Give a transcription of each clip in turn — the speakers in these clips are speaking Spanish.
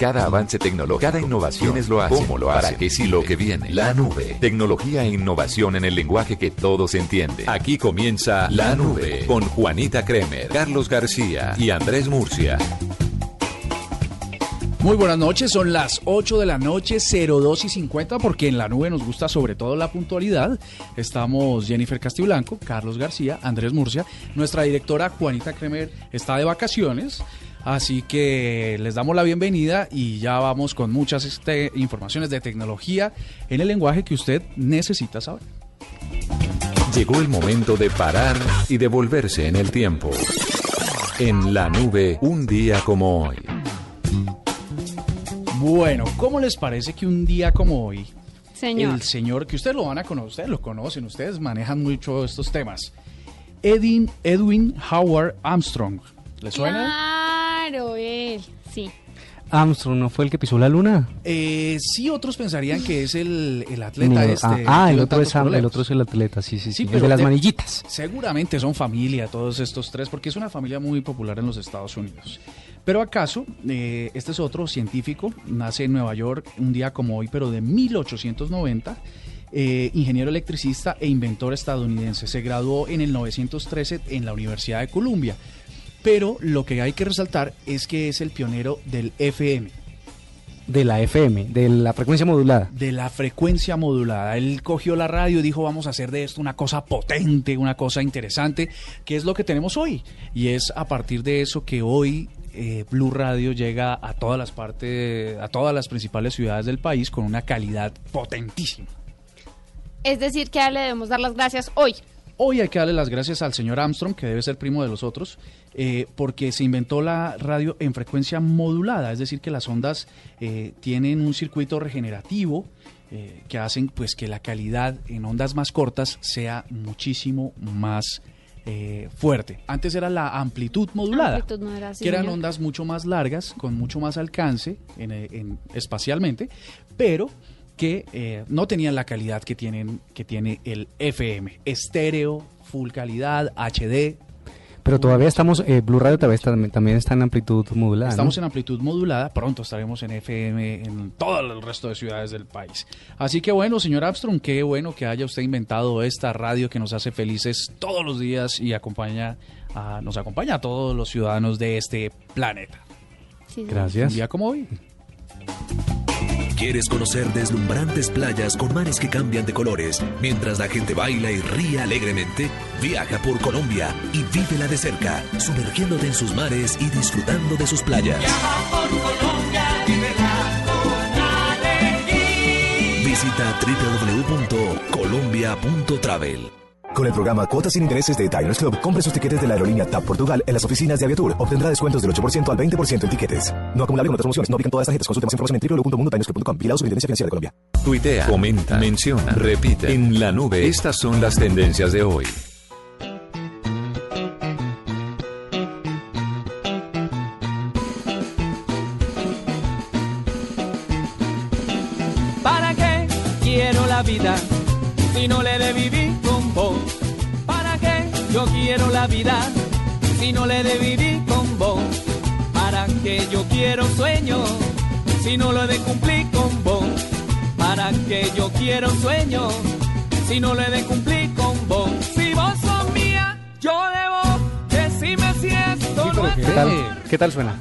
Cada avance tecnológico, cada innovación es lo hace. ¿Cómo lo hace? ¿Para qué sí lo que viene? La nube. Tecnología e innovación en el lenguaje que todos entienden. Aquí comienza La Nube con Juanita Kremer, Carlos García y Andrés Murcia. Muy buenas noches, son las 8 de la noche, 02 y 50, porque en la nube nos gusta sobre todo la puntualidad. Estamos Jennifer Castiblanco, Carlos García, Andrés Murcia. Nuestra directora Juanita Kremer está de vacaciones, así que les damos la bienvenida y ya vamos con muchas este, informaciones de tecnología en el lenguaje que usted necesita saber. Llegó el momento de parar y devolverse en el tiempo. En la nube, un día como hoy. Bueno, ¿cómo les parece que un día como hoy, Señor. el señor, que ustedes lo van a conocer, ustedes lo conocen, ustedes manejan mucho estos temas, Edwin, Edwin Howard Armstrong, ¿le suena? Claro, él, sí. Armstrong no fue el que pisó la luna. Eh, sí, otros pensarían que es el, el atleta Ni- este. ah, ah, el otro, es, el otro es el atleta, sí, sí, sí. Sí, pero de las de- manillitas. Seguramente son familia todos estos tres, porque es una familia muy popular en los Estados Unidos. Pero acaso, eh, este es otro científico, nace en Nueva York un día como hoy, pero de 1890, eh, ingeniero electricista e inventor estadounidense. Se graduó en el 913 en la Universidad de Columbia. Pero lo que hay que resaltar es que es el pionero del FM, De la FM, de la frecuencia modulada. de la frecuencia modulada. Él cogió la radio y dijo, vamos a hacer de esto una cosa potente, una cosa interesante, que es lo que tenemos hoy. Y es a partir de eso que hoy eh, Blue Radio llega a todas las partes, a todas las principales ciudades del país con una calidad potentísima. Es decir, que le debemos dar las gracias hoy. Hoy hay que darle las gracias al señor Armstrong, que debe ser primo de los otros, eh, porque se inventó la radio en frecuencia modulada, es decir, que las ondas eh, tienen un circuito regenerativo eh, que hacen pues que la calidad en ondas más cortas sea muchísimo más eh, fuerte. Antes era la amplitud modulada, Amplitud modulada, sí, que eran señor. ondas mucho más largas, con mucho más alcance en, en- espacialmente, pero que eh, no tenían la calidad que tienen que tiene el FM, estéreo, full calidad, HD. Pero todavía estamos, eh, Blue Radio todavía está- también está en amplitud modulada. Estamos ¿no? en amplitud modulada, pronto estaremos en FM en todo el resto de ciudades del país. Así que bueno, señor Armstrong, qué bueno que haya usted inventado esta radio que nos hace felices todos los días y acompaña a- nos acompaña a todos los ciudadanos de este planeta. Sí. Gracias. Un día como hoy. ¿Quieres conocer deslumbrantes playas con mares que cambian de colores mientras la gente baila y ríe alegremente? Viaja por Colombia y vívela de cerca, sumergiéndote en sus mares y disfrutando de sus playas. Visita www.colombia.travel. Con el programa Cuotas sin Intereses de Diners Club, compre sus tiquetes de la aerolínea TAP Portugal en las oficinas de Aviatur. Obtendrá descuentos del 8% al 20% en tiquetes. No acumulable con otras promociones. No aplican todas las tarjetas. Consulte más información en www.dinersclub.com. Vigilado Superintendencia Financiera de Colombia. Tuitea, comenta, menciona, repite. En la nube, estas son las tendencias de hoy. Quiero la vida si no le de vivir con vos? ¿Para qué yo quiero sueño si no lo he de cumplir con vos? ¿Para qué yo quiero sueño si no lo he de cumplir con vos? Si vos sos mía, yo debo decirme si esto no es ¿Qué tal, ¿Qué tal suena?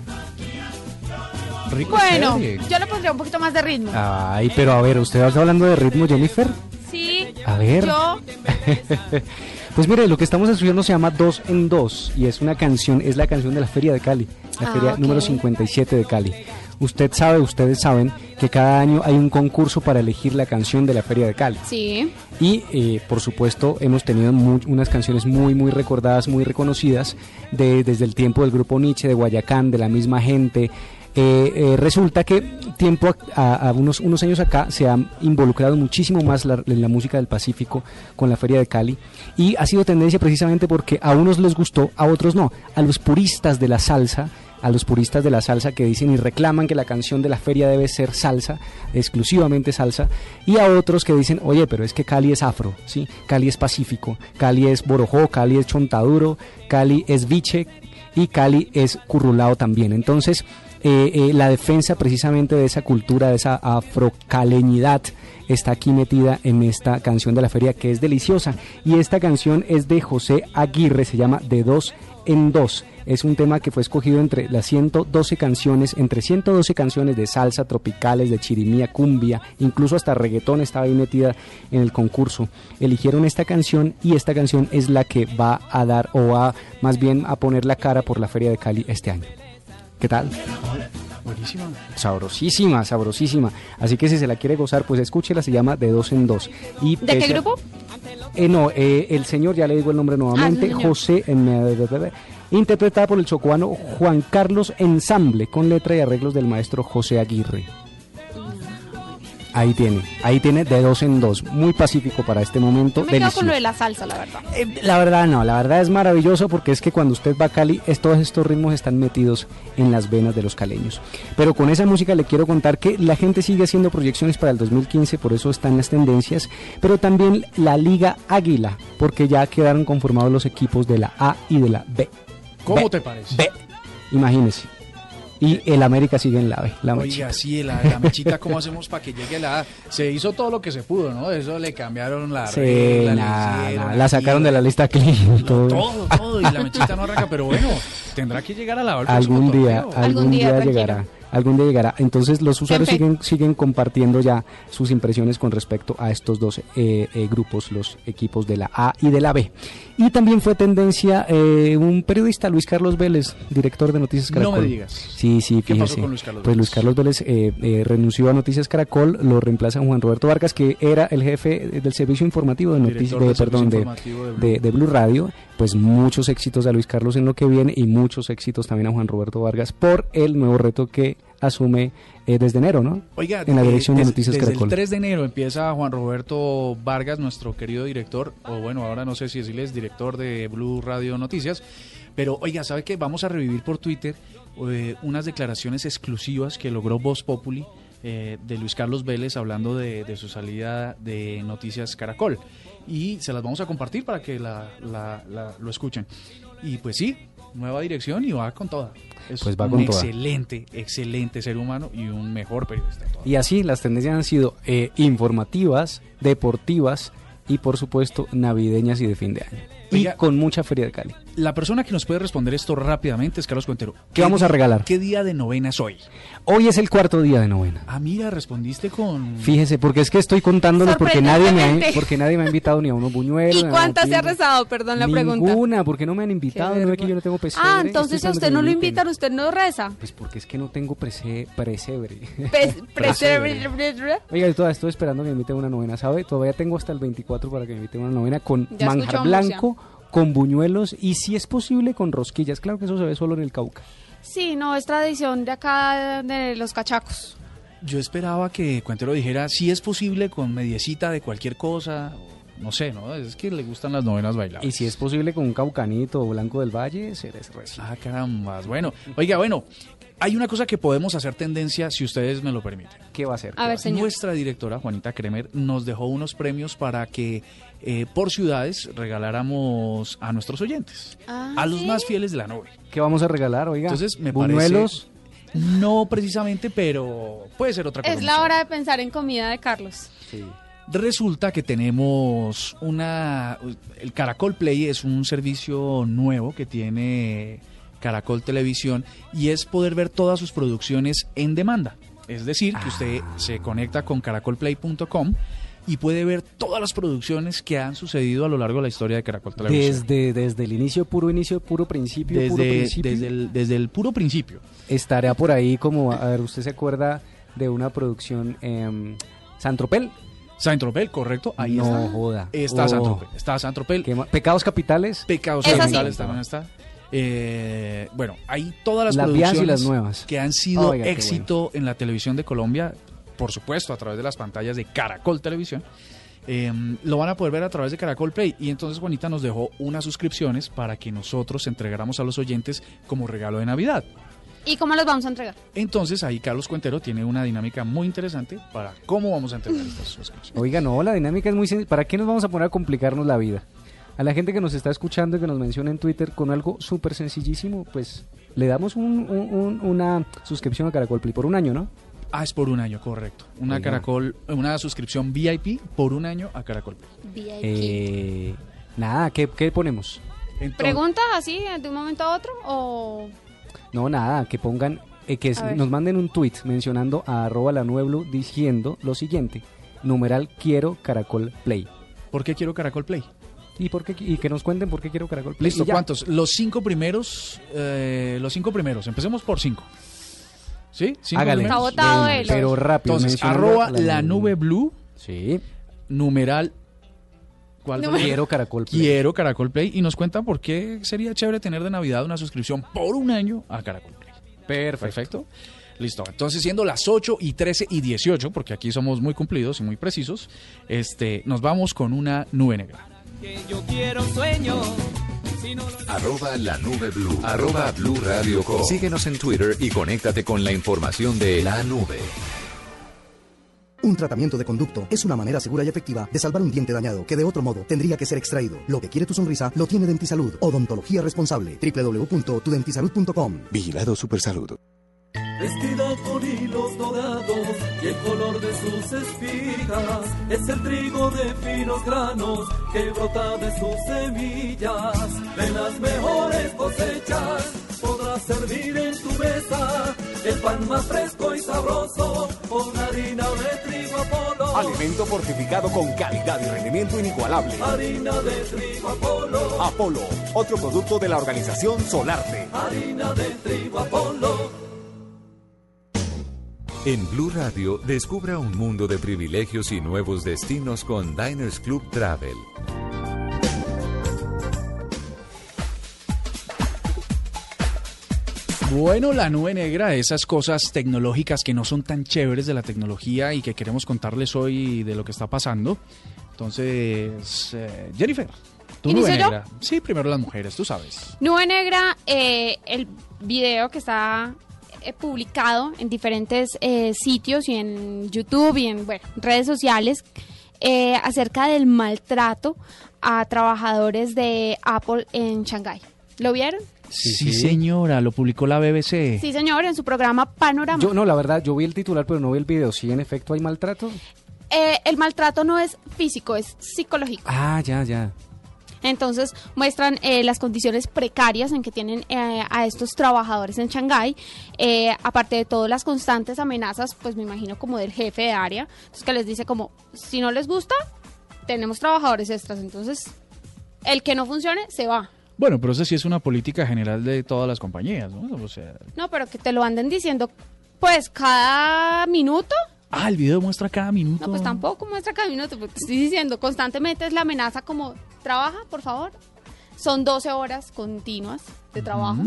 Rico Bueno, yo le pondría un poquito más de ritmo. Ay, pero a ver, ¿usted está hablando de ritmo, Jennifer? Sí, A ver. yo Pues mire, lo que estamos estudiando se llama Dos en Dos y es una canción, es la canción de la Feria de Cali, la Ah, feria ok. número 57 de Cali. Usted sabe, ustedes saben que cada año hay un concurso para elegir la canción de la Feria de Cali. sí. Y eh, por supuesto hemos tenido unas canciones muy muy recordadas, muy reconocidas de, desde el tiempo del grupo Nietzsche, de Guayacán, de la misma gente, Eh, eh, resulta que tiempo a, unos, unos años acá se ha involucrado muchísimo más la, en la música del Pacífico con la Feria de Cali y ha sido tendencia precisamente porque a unos les gustó, a otros no. A los puristas de la salsa, a los puristas de la salsa que dicen y reclaman que la canción de la feria debe ser salsa, exclusivamente salsa, y a otros que dicen, oye, pero es que Cali es afro, ¿sí? Cali es pacífico, Cali es borojó, Cali es chontaduro, Cali es biche y Cali es currulao también. Entonces, eh, eh, la defensa precisamente de esa cultura, de esa afrocaleñidad, está aquí metida en esta canción de la feria que es deliciosa. Y esta canción es de José Aguirre, se llama De dos en dos. Es un tema que fue escogido entre las 112 canciones, entre 112 canciones de salsa, tropicales, de chirimía, cumbia, incluso hasta reggaetón estaba ahí metida en el concurso. Eligieron esta canción y esta canción es la que va a dar o va más bien a poner la cara por la Feria de Cali este año. ¿Qué tal? Buenísima. Sabrosísima, sabrosísima. Así que si se la quiere gozar, pues escúchela, se llama De Dos en Dos. Y ¿De qué grupo? Eh, no, eh, el señor, ya le digo el nombre nuevamente, señor. José, eh, interpretada por el chocuano Juan Carlos Ensamble, con letra y arreglos del maestro José Aguirre. Ahí tiene, ahí tiene de dos en dos, muy pacífico para este momento. Yo me quedo delicioso. con lo de la salsa, la verdad. Eh, La verdad no, la verdad es maravilloso porque es que cuando usted va a Cali, es, todos estos ritmos están metidos en las venas de los caleños. Pero con esa música le quiero contar que la gente sigue haciendo proyecciones para el 2015, por eso están las tendencias, pero también la Liga Águila, porque ya quedaron conformados los equipos de la A y de la B. ¿Cómo B, te parece? B, imagínese. Y el América sigue en la B. La mechita. Oiga, sí, la, la mechita, ¿cómo hacemos para que llegue la A? Se hizo todo lo que se pudo, ¿no? Eso le cambiaron la Sí, regla, le hicieron la sacaron de la lista clean. Todo, todo. y la mechita no arranca, pero bueno, tendrá que llegar a la del algún día, algún, día, día, tranquilo. llegará. Algún día llegará. Entonces los usuarios siguen, siguen compartiendo ya sus impresiones con respecto a estos dos eh, eh, grupos, los equipos de la A y de la B. Y también fue tendencia eh, un periodista, Luis Carlos Vélez, director de Noticias No Caracol. me digas. Sí, sí, ¿Qué pasó fíjese. con Luis Carlos pues? Luis Carlos Vélez eh, eh, renunció a Noticias Caracol, lo reemplaza Juan Roberto Vargas, que era el jefe del servicio informativo de Noticias, de, perdón, de, informativo de Blue. de, de Blue Radio, pues muchos éxitos a Luis Carlos en lo que viene y muchos éxitos también a Juan Roberto Vargas por el nuevo reto que asume eh, desde enero, ¿no? Oiga, en la eh, dirección de Noticias desde Caracol. el 3 de enero empieza Juan Roberto Vargas, nuestro querido director, o bueno, ahora no sé si decirles director de Blue Radio Noticias, pero oiga, ¿sabe qué? Vamos a revivir por Twitter eh, unas declaraciones exclusivas que logró Voz Populi eh, de Luis Carlos Vélez hablando de, de su salida de Noticias Caracol. Y se las vamos a compartir para que la, la- la- lo escuchen. Y pues sí, nueva dirección y va con toda. Es Pues va un con toda. excelente, excelente ser humano y un mejor periodista. Y así las tendencias han sido eh, informativas, deportivas y por supuesto navideñas y de fin de año. Oiga, y con mucha feria de Cali. La persona que nos puede responder esto rápidamente es Carlos Cuentero. ¿Qué vamos a regalar? ¿Qué día de novena es hoy? Hoy es el cuarto día de novena. Ah, mira, respondiste con... Fíjese, porque es que estoy contándoles porque nadie me ha, porque nadie me ha invitado ni a unos buñuelos. ¿Y cuántas se ha rezado? Perdón la pregunta. Ninguna, porque no me han invitado, no es que yo no tengo pesebre. Ah, entonces a usted no lo invitan, usted no reza. Pues porque es que no tengo prese, presebre. Pes- Presebre. Oiga, yo todavía estoy esperando que me inviten a una novena, ¿sabe? Todavía tengo hasta el 24 para que me inviten a una novena con Ya manjar blanco, con buñuelos y si es posible con rosquillas. Claro que eso se ve solo en el Cauca. Sí, no, es tradición de acá de los cachacos. Yo esperaba que Cuentero dijera si es posible con mediecita de cualquier cosa. No sé, ¿no? Es que le gustan las novenas bailables. Y si es posible con un caucanito o blanco del valle, será recién. Ah, carambas. Bueno, oiga, bueno, hay una cosa que podemos hacer tendencia si ustedes me lo permiten. ¿Qué va a hacer? A ver, señor. Nuestra directora, Juanita Kremer, nos dejó unos premios para que eh, por ciudades regaláramos a nuestros oyentes, Ah, a los ¿sí? más fieles de la nube. ¿Qué vamos a regalar, oiga? Entonces, me buñuelos. parece... No precisamente, pero puede ser otra cosa. Es la hora de pensar en comida de Carlos. Resulta que tenemos una... El Caracol Play es un servicio nuevo que tiene Caracol Televisión y es poder ver todas sus producciones en demanda. Es decir, que usted se conecta con caracolplay.com y puede ver todas las producciones que han sucedido a lo largo de la historia de Caracol Televisión. Desde, desde el inicio, puro inicio, puro principio, puro Desde, principio. desde, el, desde el puro principio. Estará por ahí como, a ver, ¿usted se acuerda de una producción en Santropel? Saint-Tropez, correcto. Ahí no está. joda. Está Oh, Saint-Tropez. Está Saint-Tropez. Pecados capitales. Pecados Esa sí. capitales también está. Eh, bueno, hay todas las, Las viejas y producciones las nuevas. que han sido Oiga, éxito en la televisión de Colombia, por supuesto, a través de las pantallas de Caracol Televisión. eh, lo van a poder ver a través de Caracol Play. Y entonces Juanita nos dejó unas suscripciones para que nosotros entregáramos a los oyentes como regalo de Navidad. ¿Y cómo los vamos a entregar? Entonces ahí Carlos Cuentero tiene una dinámica muy interesante para cómo vamos a entregar estas suscripciones. Oiga, no, la dinámica es muy sencilla. ¿Para qué nos vamos a poner a complicarnos la vida? A la gente que nos está escuchando y que nos menciona en Twitter con algo súper sencillísimo, pues le damos un- un- un- una suscripción a Caracol Play por un año, ¿no? Ah, es por un año, correcto. Una Oiga. Caracol, una suscripción VIP por un año a Caracol Play. VIP. Eh, nada, ¿qué, qué ponemos? Entonces- ¿Pregunta así de un momento a otro? ¿O No, nada, que pongan, eh, que es- nos manden un tweet mencionando a arroba la Nube Blue diciendo lo siguiente, numeral quiero Caracol Play. ¿Por qué quiero Caracol Play? ¿Y, por qué, y que nos cuenten por qué quiero Caracol Play. Listo. ¿cuántos? Los cinco primeros, eh, los cinco primeros. Empecemos por cinco. ¿Sí? ¿Cinco Hágale. Está votado él. Pero rápido. Entonces, arroba a la nube blue, Sí, numeral... Quiero Caracol Play. Quiero Caracol Play y nos cuentan por qué sería chévere tener de Navidad una suscripción por un año a Caracol Play. Perfecto. Listo. Entonces, siendo las 8 y 13 y 18, porque aquí somos muy cumplidos y muy precisos, este, nos vamos con una nube negra. que yo quiero sueño. Si no lo Arroba la nube blue. Arroba blue radio com. Síguenos en Twitter y conéctate con la información de la nube. Un tratamiento de conducto es una manera segura y efectiva de salvar un diente dañado que de otro modo tendría que ser extraído. Lo que quiere tu sonrisa lo tiene Dentisalud. Odontología responsable. www.tudentisalud.com. Vigilado Supersalud. Vestida con hilos dorados y el color de sus espigas es el trigo de finos granos que brota de sus semillas. De las mejores cosechas podrás servir en tu mesa el pan más fresco y sabroso con harina de trigo Apolo. Alimento fortificado con calidad y rendimiento inigualable. Harina de trigo Apolo. Apolo, otro producto de la organización Solarte. Harina de trigo Apolo. En Blue Radio, descubra un mundo de privilegios y nuevos destinos con Diners Club Travel. Bueno, la nube negra, esas cosas tecnológicas que no son tan chéveres de la tecnología y que queremos contarles hoy de lo que está pasando. Entonces, eh, Jennifer, tu nube negra. Sí, primero las mujeres, tú sabes. Nube Negra, eh, el video que está eh, publicado en diferentes eh, sitios y en YouTube y en bueno, redes sociales eh, acerca del maltrato a trabajadores de Apple en Shanghái. ¿Lo vieron? Sí, sí. señora, lo publicó la BBC. Sí, señor, en su programa Panorama. Yo no, la verdad, yo vi el titular, pero no vi el video. ¿Sí, en efecto, hay maltrato? Eh, el maltrato no es físico, es psicológico. Ah, ya, ya. Entonces muestran eh, las condiciones precarias en que tienen eh, a estos trabajadores en Shanghái, eh, aparte de todas las constantes amenazas, pues me imagino como del jefe de área, entonces que les dice como, si no les gusta, tenemos trabajadores extras, entonces el que no funcione se va. Bueno, pero eso sí es una política general de todas las compañías, ¿no? O sea, No, pero que te lo anden diciendo, pues cada minuto. ah, el video muestra cada minuto. No, pues tampoco muestra cada minuto, porque te estoy diciendo, constantemente es la amenaza como, trabaja, por favor. Son 12 horas continuas de trabajo.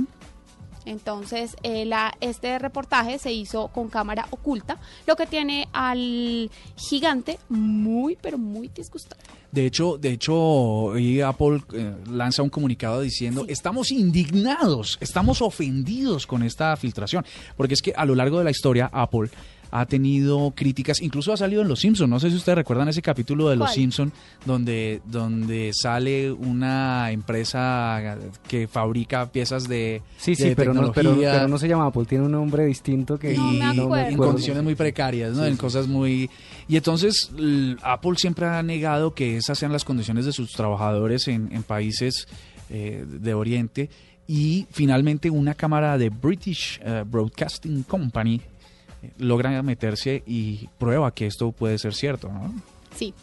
Entonces, eh, la, este reportaje se hizo con cámara oculta, lo que tiene al gigante muy, pero muy disgustado. De hecho, de hecho, hoy Apple eh, lanza un comunicado diciendo, estamos indignados, estamos ofendidos con esta filtración, porque es que a lo largo de la historia Apple ha tenido críticas, incluso ha salido en Los Simpson. No sé si ustedes recuerdan ese capítulo de Los ¿Cuál? Simpson donde donde sale una empresa que fabrica piezas de Sí, de sí, pero no, pero, no se llama Apple, tiene un nombre distinto que... No me en condiciones muy precarias, ¿no? Sí, en sí. cosas muy... Y entonces Apple siempre ha negado que esas sean las condiciones de sus trabajadores en, en países eh, de Oriente. Y finalmente una cámara de British eh, Broadcasting Company logra meterse y prueba que esto puede ser cierto, ¿no? Sí,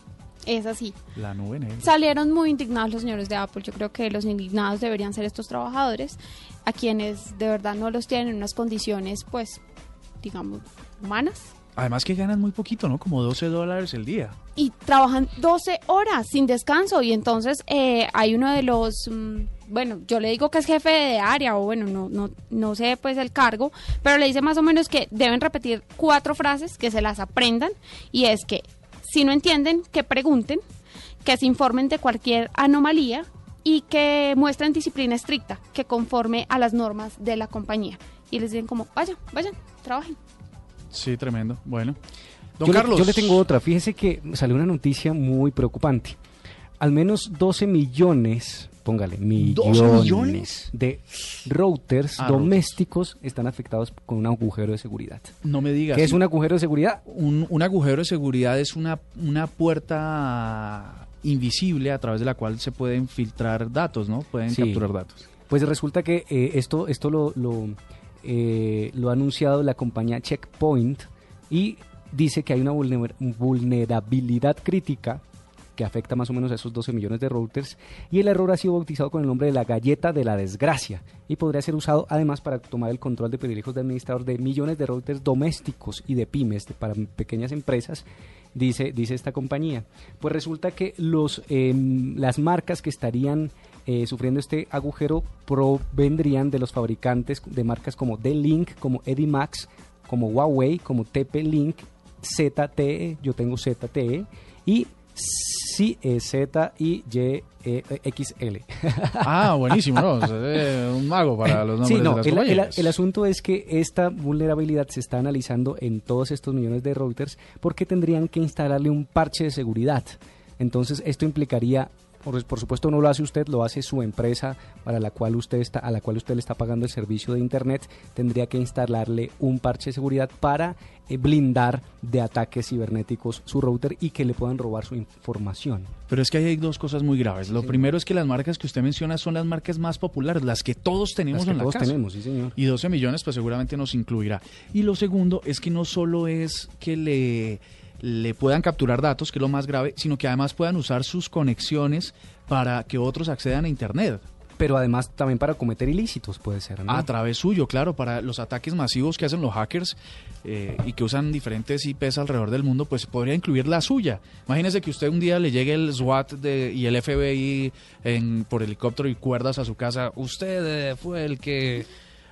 es así. La nube negra. Salieron muy indignados los señores de Apple. Yo creo que los indignados deberían ser estos trabajadores, a quienes de verdad no los tienen en unas condiciones, pues, digamos, humanas. Además que ganan muy poquito, ¿no? Como 12 dólares el día. y trabajan 12 horas sin descanso y entonces eh, hay uno de los mm, bueno, yo le digo que es jefe de área o bueno, no, no, no sé pues el cargo, pero le dice más o menos que deben repetir cuatro frases, que se las aprendan y es que si no entienden, que pregunten, que se informen de cualquier anomalía y que muestren disciplina estricta, que conforme a las normas de la compañía. Y les dicen como, vayan, vayan, trabajen. Sí, tremendo. Bueno. Don yo, Carlos. Le, yo le tengo otra. Fíjese que salió una noticia muy preocupante. Al menos 12 millones, póngale, millones, millones? de routers Ah, domésticos están afectados con un agujero de seguridad. No me digas. ¿Qué es un agujero de seguridad? Un, un agujero de seguridad es una, una puerta invisible a través de la cual se pueden filtrar datos, ¿no? Pueden Sí. capturar datos. Pues resulta que eh, esto, esto lo, lo, eh, lo ha anunciado la compañía Checkpoint y dice que hay una vulner- vulnerabilidad crítica que afecta más o menos a esos 12 millones de routers y el error ha sido bautizado con el nombre de la galleta de la desgracia y podría ser usado además para tomar el control de privilegios de administrador de millones de routers domésticos y de pymes para pequeñas empresas dice, dice esta compañía. Pues resulta que los, em, las marcas que estarían eh, sufriendo este agujero provendrían de los fabricantes de marcas como D-Link, como Edimax, como Huawei, como TP-Link, ZTE, yo tengo ZTE, y Z y Y eh, XL. Ah, buenísimo, ¿no? Un mago para los nombres Sí, de las el, el- compañías. el asunto es que esta vulnerabilidad se está analizando en todos estos millones de routers porque tendrían que instalarle un parche de seguridad. Entonces, esto implicaría, por, por supuesto, no lo hace usted, lo hace su empresa para la cual usted está, a la cual usted le está pagando el servicio de internet, tendría que instalarle un parche de seguridad para blindar de ataques cibernéticos su router y que le puedan robar su información. Pero es que ahí hay dos cosas muy graves. Lo primero es que las marcas que usted menciona son las marcas más populares, las que todos tenemos Las que en la todos casa. tenemos, sí, señor. Y 12 millones pues seguramente nos incluirá. Y lo segundo es que no solo es que le, le puedan capturar datos, que es lo más grave, sino que además puedan usar sus conexiones para que otros accedan a Internet. Pero además también para cometer ilícitos puede ser, ¿no? A través suyo, claro, para los ataques masivos que hacen los hackers eh, y que usan diferentes IPs alrededor del mundo, pues podría incluir la suya. Imagínese que usted un día le llegue el SWAT de- y el FBI en, por helicóptero y cuerdas a su casa. Usted eh, fue el que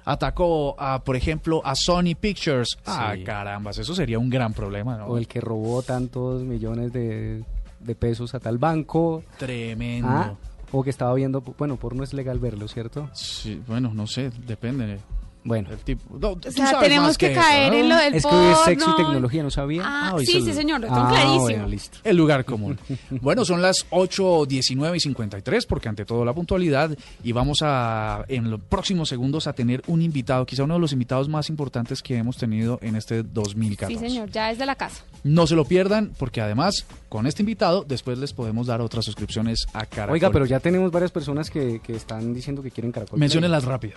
atacó, a, por ejemplo, a Sony Pictures. Ah, Sí. carambas, eso sería un gran problema, ¿no? o el que robó tantos millones de, de pesos a tal banco. Tremendo. Ah, o que estaba viendo, bueno, por no es legal verlo, ¿cierto? Sí, bueno, no sé, depende. Bueno, El tipo, no, O tú sea, sabes tenemos que, eso, caer ¿no? en lo del es que hoy es sexo y porno. tecnología, ¿no sabía? Ah, Ah, sí, sí, señor, lo tengo Ah, clarísimo. bueno, listo. El lugar común. Bueno, son las 8, 19 y 53, porque ante todo la puntualidad, y vamos a, en los próximos segundos, a tener un invitado, quizá uno de los invitados más importantes que hemos tenido en este 2014. Sí, señor, ya es de la casa. No se lo pierdan, porque además, con este invitado, después les podemos dar otras suscripciones a Caracol. Oiga, pero ya tenemos varias personas que, que están diciendo que quieren Caracol. Menciónenlas rápido.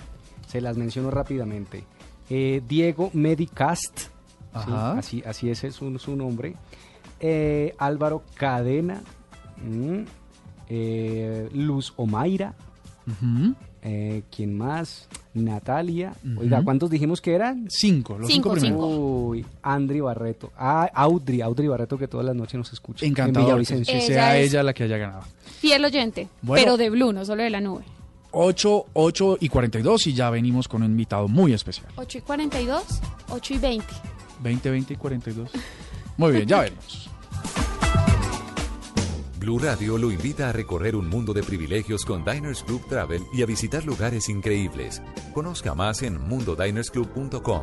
Se las menciono rápidamente. Eh, Diego Medicast, sí, así, así es su, su nombre. Eh, Álvaro Cadena, mm, eh, Luz Omaira, eh, ¿quién más? Natalia. Ujú. Oiga, ¿cuántos dijimos que eran? Cinco, los cinco, Cinco, primeros. cinco. Uy, Andri Barreto. Ah, Audrey, Audrey Barreto que todas las noches nos escucha. En Encantador que, Villavicencio. que Ella sea es- ella la que haya ganado. Fiel oyente, Bueno. pero de Blue, no solo de la nube. 8, 8 y 42 y ya venimos con un invitado muy especial. 8 y 42, 8 y 20. 20, 20 y 42. Muy bien, ya veremos. Blue Radio lo invita a recorrer un mundo de privilegios con Diners Club Travel y a visitar lugares increíbles. Conozca más en mundodinersclub.com.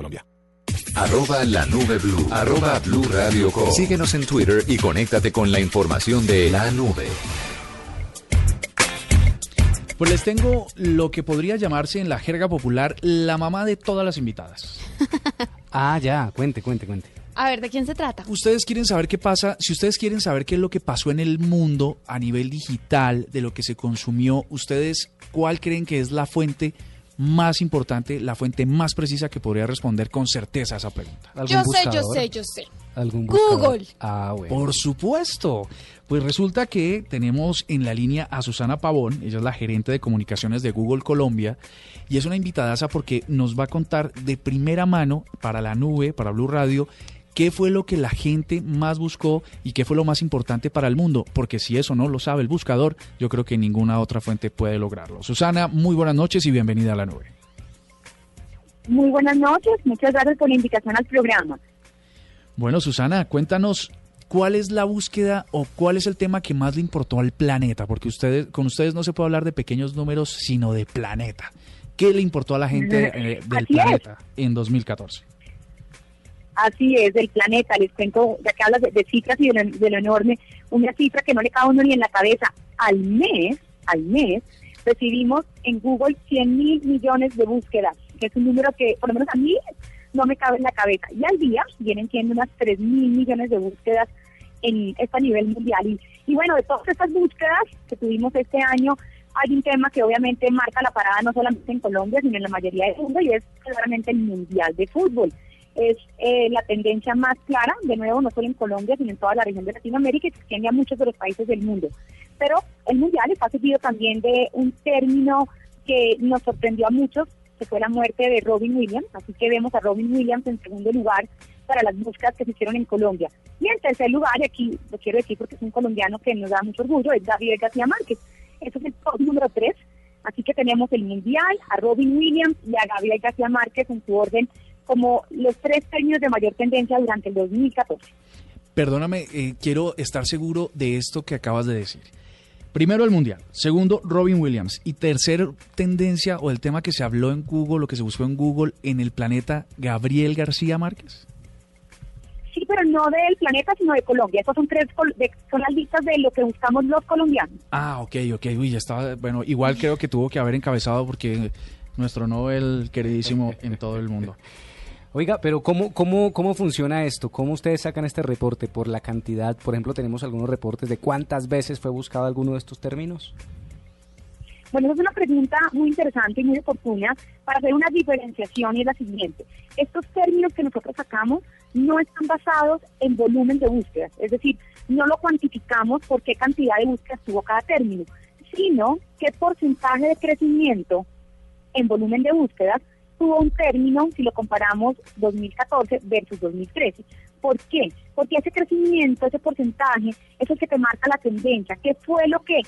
Colombia. Arroba la nube blue. Arroba blue radio com. Síguenos en Twitter y conéctate con la información de la nube. Pues les tengo lo que podría llamarse en la jerga popular la mamá de todas las invitadas. Ah, ya, cuente, cuente, cuente. A ver, ¿de quién se trata? Ustedes quieren saber qué pasa, si ustedes quieren saber qué es lo que pasó en el mundo a nivel digital, de lo que se consumió, ustedes, ¿cuál creen que es la fuente más importante, la fuente más precisa que podría responder con certeza a esa pregunta? ¿Algún Yo sé, yo sé, yo sé. ¿Algún buscador? Google. Ah, bueno. Por supuesto. Pues resulta que tenemos en la línea a Susana Pavón, ella es la gerente de comunicaciones de Google Colombia, y es una invitadaza porque nos va a contar de primera mano para la nube, para Blue Radio, qué fue lo que la gente más buscó y qué fue lo más importante para el mundo, porque si eso no lo sabe el buscador, yo creo que ninguna otra fuente puede lograrlo. Susana, muy buenas noches y bienvenida a la nube. Muy buenas noches, muchas gracias por la invitación al programa. Bueno, Susana, cuéntanos cuál es la búsqueda o cuál es el tema que más le importó al planeta, porque ustedes con ustedes no se puede hablar de pequeños números, sino de planeta. ¿Qué le importó a la gente eh, del Así es. planeta en 2014? Así es, del planeta, les cuento, ya que hablas de, cifras y de lo, enorme, una cifra que no le cabe uno ni en la cabeza. Al mes, al mes, recibimos en Google 100 mil millones de búsquedas, que es un número que por lo menos a mí no me cabe en la cabeza. Y al día vienen siendo unas 3 mil millones de búsquedas en este nivel mundial. Y, y bueno, de todas estas búsquedas que tuvimos este año, hay un tema que obviamente marca la parada no solamente en Colombia, sino en la mayoría del mundo, y es claramente el Mundial de Fútbol. Es eh, la tendencia más clara, de nuevo, no solo en Colombia, sino en toda la región de Latinoamérica y que extiende a muchos de los países del mundo. Pero el Mundial está seguido también de un término que nos sorprendió a muchos, que fue la muerte de Robin Williams. Así que vemos a Robin Williams en segundo lugar para las búsquedas que se hicieron en Colombia. Y en tercer lugar, y aquí lo quiero decir porque es un colombiano que nos da mucho orgullo, es Gabriel García Márquez. Eso es el top número tres. Así que tenemos el Mundial, a Robin Williams y a Gabriel García Márquez en su orden como los tres términos de mayor tendencia durante el 2014. Perdóname, eh, quiero estar seguro de esto que acabas de decir. Primero el Mundial, segundo Robin Williams y tercer tendencia o el tema que se habló en Google, lo que se buscó en Google en el planeta, Gabriel García Márquez. Sí, pero no del planeta, sino de Colombia. Esas son tres, col- de- son las listas de lo que buscamos los colombianos. Ah, ok, ok, uy, ya estaba, bueno, igual creo que tuvo que haber encabezado porque nuestro Nobel queridísimo en todo el mundo. Oiga, pero ¿cómo, cómo, ¿cómo funciona esto? ¿Cómo ustedes sacan este reporte? ¿Por la cantidad? Por ejemplo, tenemos algunos reportes de cuántas veces fue buscado alguno de estos términos. Bueno, esa es una pregunta muy interesante y muy oportuna para hacer una diferenciación y es la siguiente. Estos términos que nosotros sacamos no están basados en volumen de búsquedas, es decir, no lo cuantificamos por qué cantidad de búsquedas tuvo cada término, sino qué porcentaje de crecimiento en volumen de búsquedas tuvo un término si lo comparamos 2014 versus 2013. ¿Por qué? Porque ese crecimiento, ese porcentaje, es el que te marca la tendencia. ¿Qué fue lo que,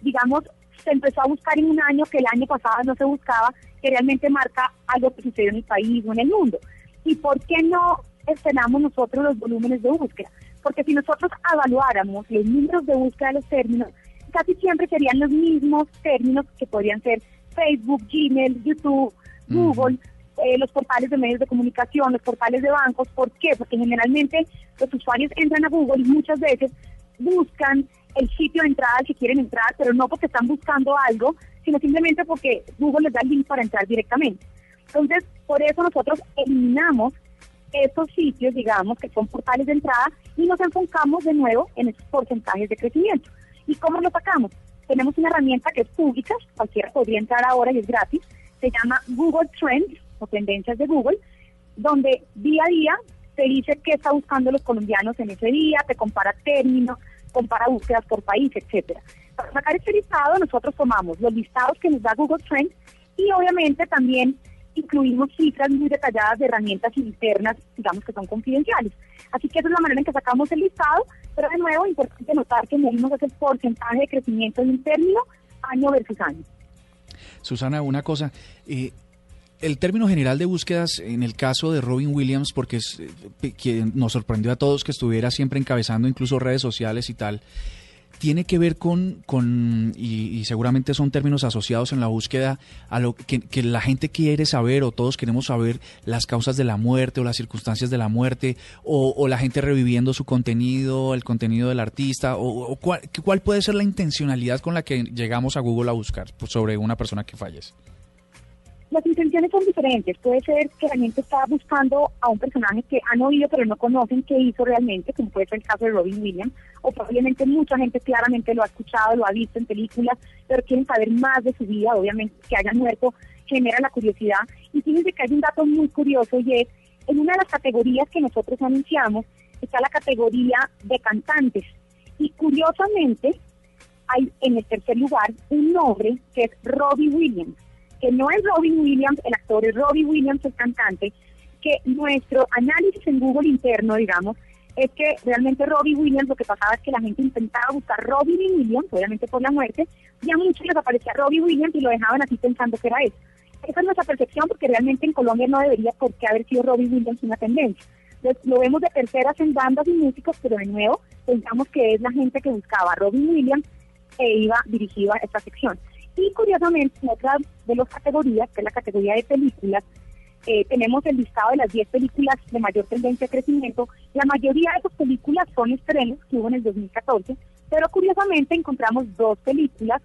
digamos, se empezó a buscar en un año que el año pasado no se buscaba, que realmente marca algo que sucedió en el país o en el mundo? ¿Y por qué no esperamos nosotros los volúmenes de búsqueda? Porque si nosotros evaluáramos los números de búsqueda de los términos, casi siempre serían los mismos términos que podrían ser Facebook, Gmail, YouTube, Google, eh, los portales de medios de comunicación, los portales de bancos. ¿Por qué? Porque generalmente los usuarios entran a Google y muchas veces buscan el sitio de entrada al que quieren entrar, pero no porque están buscando algo, sino simplemente porque Google les da el link para entrar directamente. Entonces, por eso nosotros eliminamos esos sitios, digamos, que son portales de entrada y nos enfocamos de nuevo en esos porcentajes de crecimiento. ¿Y cómo lo sacamos? Tenemos una herramienta que es pública, cualquiera podría entrar ahora y es gratis, se llama Google Trends o Tendencias de Google, donde día a día te dice qué está buscando los colombianos en ese día, te compara términos, compara búsquedas por país, etcétera. Para sacar este listado, nosotros tomamos los listados que nos da Google Trends y obviamente también incluimos cifras muy detalladas de herramientas internas, digamos que son confidenciales. Así que esa es la manera en que sacamos el listado, pero de nuevo, importante notar que medimos ese porcentaje de crecimiento de un término año versus año. Susana, una cosa, eh, el término general de búsquedas en el caso de Robin Williams, porque es eh, nos sorprendió a todos que estuviera siempre encabezando incluso redes sociales y tal, tiene que ver con, con y, y seguramente son términos asociados en la búsqueda a lo que, la gente quiere saber o todos queremos saber las causas de la muerte o las circunstancias de la muerte o, o la gente reviviendo su contenido, el contenido del artista o, o cuál, cuál puede ser la intencionalidad con la que llegamos a Google a buscar sobre una persona que fallece. Las intenciones son diferentes. Puede ser que la gente está buscando a un personaje que han oído pero no conocen qué hizo realmente, como puede ser el caso de Robin Williams, o probablemente mucha gente claramente lo ha escuchado, lo ha visto en películas, pero quieren saber más de su vida, obviamente que haya muerto genera la curiosidad. Y fíjense que hay un dato muy curioso y es, en una de las categorías que nosotros anunciamos, está la categoría de cantantes. Y curiosamente, hay en el tercer lugar un nombre que es Robbie Williams que no es Robin Williams el actor, es Robbie Williams el cantante, que nuestro análisis en Google interno, digamos, es que realmente Robbie Williams lo que pasaba es que la gente intentaba buscar Robin Williams, obviamente por la muerte, y a muchos les aparecía Robbie Williams y lo dejaban así pensando que era eso. Esa es nuestra percepción porque realmente en Colombia no debería por qué haber sido Robbie Williams una tendencia. Lo vemos de terceras en bandas y músicos, pero de nuevo pensamos que es la gente que buscaba a Robin Williams e iba dirigida a esta sección. Y curiosamente, en otra de las categorías, que es la categoría de películas, eh, tenemos el listado de las 10 películas de mayor tendencia de crecimiento. La mayoría de esas películas son estrenos que hubo en el 2014, pero curiosamente encontramos dos películas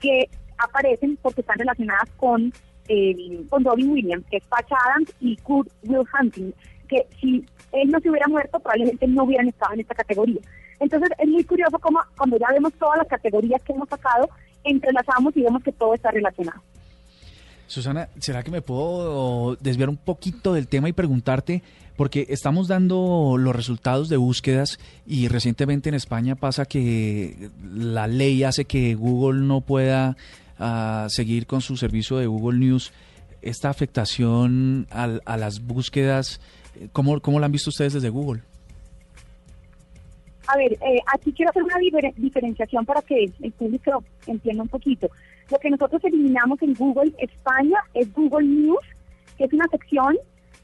que aparecen porque están relacionadas con, eh, con Robin Williams, que es Patch Adams y Kurt Will Hunting, que si él no se hubiera muerto, probablemente no hubieran estado en esta categoría. Entonces es muy curioso cómo cuando ya vemos todas las categorías que hemos sacado, entrelazamos y vemos que todo está relacionado. Susana, ¿será que me puedo desviar un poquito del tema y preguntarte, porque estamos dando los resultados de búsquedas y recientemente en España pasa que la ley hace que Google no pueda ah, seguir con su servicio de Google News. Esta afectación a, las búsquedas, ¿cómo, ¿cómo la han visto ustedes desde Google? A ver, eh, aquí quiero hacer una diferenciación para que el público entienda un poquito. Lo que nosotros eliminamos en Google España es Google News, que es una sección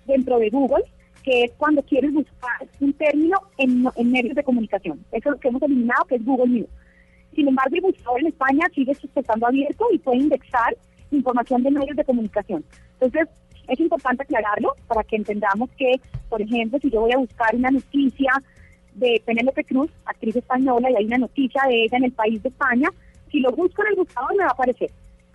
dentro de Google, que es cuando quieres buscar un término en, medios de comunicación. Eso es lo que hemos eliminado, que es Google News. Sin embargo, el buscador en España sigue estando abierto y puede indexar información de medios de comunicación. Entonces, es importante aclararlo para que entendamos que, por ejemplo, si yo voy a buscar una noticia de Penélope Cruz, actriz española, y hay una noticia de ella en el país de España. Si lo busco en el buscador me va a aparecer.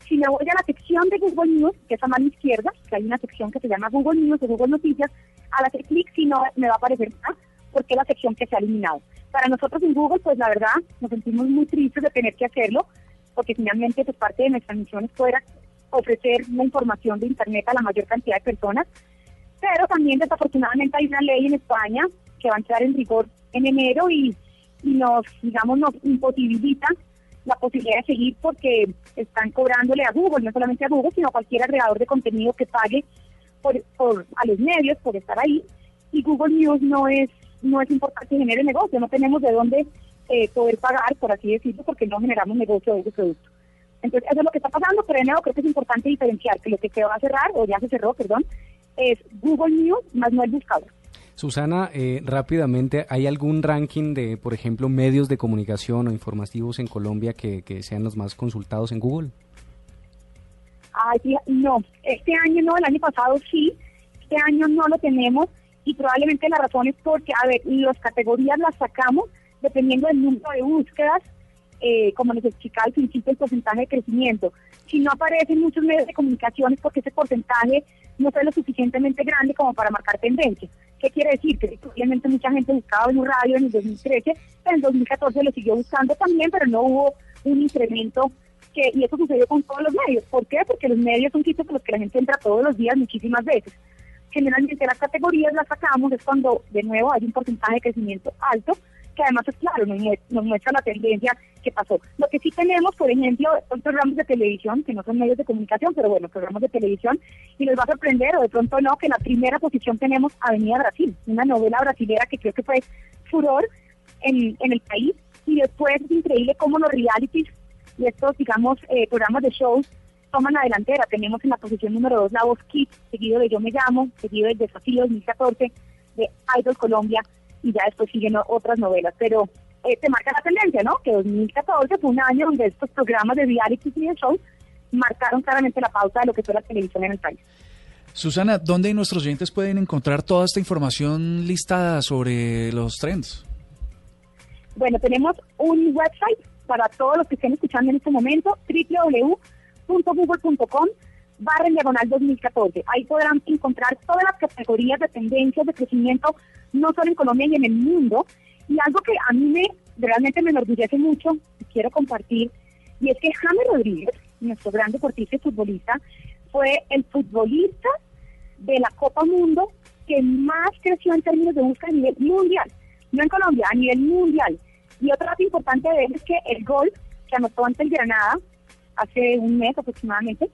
Si me voy a la sección de Google News, que es a mano izquierda, que hay una sección que se llama Google News o Google Noticias, al hacer clic si no me va a aparecer más, porque es la sección que se ha eliminado. Para nosotros en Google, pues la verdad, nos sentimos muy tristes de tener que hacerlo, porque finalmente pues parte de nuestra misión es poder ofrecer la información de Internet a la mayor cantidad de personas, pero también desafortunadamente hay una ley en España que va a entrar en rigor en enero y, nos, digamos, nos imposibilita la posibilidad de seguir porque están cobrándole a Google, no solamente a Google, sino a cualquier agregador de contenido que pague por, por, a los medios por estar ahí. Y Google News no es no es importante genere negocio, no tenemos de dónde eh, poder pagar, por así decirlo, porque no generamos negocio de ese producto. Entonces, eso es lo que está pasando, pero de nuevo creo que es importante diferenciar que lo que se va a cerrar, o ya se cerró, perdón, es Google News, más no el buscador. Susana, eh, rápidamente, ¿hay algún ranking de, por ejemplo, medios de comunicación o informativos en Colombia que, sean los más consultados en Google? Ay, no, este año no, el año pasado sí, este año no lo tenemos y probablemente la razón es porque, a ver, las categorías las sacamos dependiendo del número de búsquedas, eh, como les explicaba al principio, el porcentaje de crecimiento. Si no aparecen muchos medios de comunicación es porque ese porcentaje no fue lo suficientemente grande como para marcar tendencia. ¿Qué quiere decir? Que obviamente mucha gente buscaba en un radio en el 2013, pero en 2014 lo siguió buscando también, pero no hubo un incremento que, y eso sucedió con todos los medios. ¿Por qué? Porque los medios son sitios por los que la gente entra todos los días muchísimas veces. Generalmente las categorías las sacamos es cuando de nuevo hay un porcentaje de crecimiento alto, que además es claro, nos muestra, la tendencia que pasó. Lo que sí tenemos, por ejemplo, son programas de televisión, que no son medios de comunicación, pero bueno, programas de televisión, y les va a sorprender, o de pronto no, que en la primera posición tenemos Avenida Brasil, una novela brasilera que creo que fue furor en, en el país, y después es increíble cómo los realities y estos, digamos, eh, programas de shows toman la delantera. Tenemos en la posición número dos La Voz Kids, seguido de Yo Me Llamo, seguido del Desafío 2014, de Idol Colombia, y ya después siguen otras novelas. Pero eh, te marca la tendencia, ¿no? Que 2014 fue un año donde estos programas de reality y de shows marcaron claramente la pauta de lo que fue la televisión en el país. Susana, ¿dónde nuestros oyentes pueden encontrar toda esta información listada sobre los trends? Bueno, tenemos un website para todos los que estén escuchando en este momento, www.google.com barra en diagonal 2014. Ahí podrán encontrar todas las categorías de tendencias de crecimiento, no solo en Colombia y en el mundo. Y algo que a mí me realmente me enorgullece mucho, y quiero compartir, y es que James Rodríguez, nuestro gran deportista y futbolista, fue el futbolista de la Copa Mundo que más creció en términos de búsqueda a nivel mundial, no en Colombia, a nivel mundial. Y otro dato importante de él es que el gol que anotó ante el Granada hace un mes aproximadamente,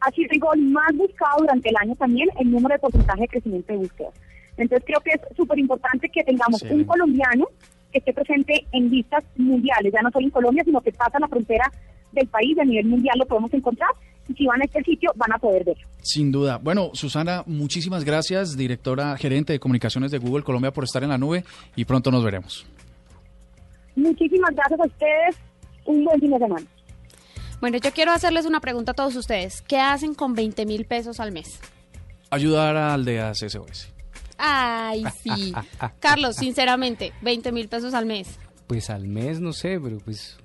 ha sido el gol más buscado durante el año también, el número de porcentaje de crecimiento de búsqueda. Entonces creo que es súper importante que tengamos un colombiano que esté presente en listas mundiales, ya no solo en Colombia, sino que pasa la frontera del país, a nivel mundial lo podemos encontrar y si van a este sitio van a poder verlo. Sin duda. Bueno, Susana, muchísimas gracias, directora gerente de comunicaciones de Google Colombia, por estar en la nube y pronto nos veremos. Muchísimas gracias a ustedes. Un buen fin de semana. Bueno, yo quiero hacerles una pregunta a todos ustedes. ¿Qué hacen con 20 mil pesos al mes? Ayudar a aldeas SOS. Ay, sí. Carlos, sinceramente, 20 mil pesos al mes. Pues al mes, no sé, pero pues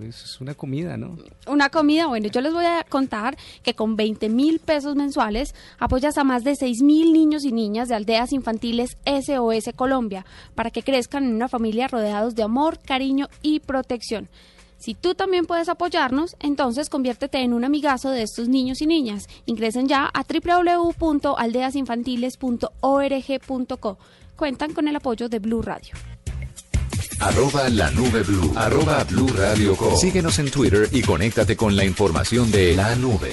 eso es una comida, ¿no? Una comida, bueno, yo les voy a contar que con 20 mil pesos mensuales apoyas a más de 6 mil niños y niñas de aldeas infantiles SOS Colombia para que crezcan en una familia rodeados de amor, cariño y protección. Si tú también puedes apoyarnos, entonces conviértete en un amigazo de estos niños y niñas. Ingresen ya a www.aldeasinfantiles.org.co. Cuentan con el apoyo de Blue Radio. Arroba la nube blue. Arroba blue radio com. Síguenos en Twitter y conéctate con la información de la nube.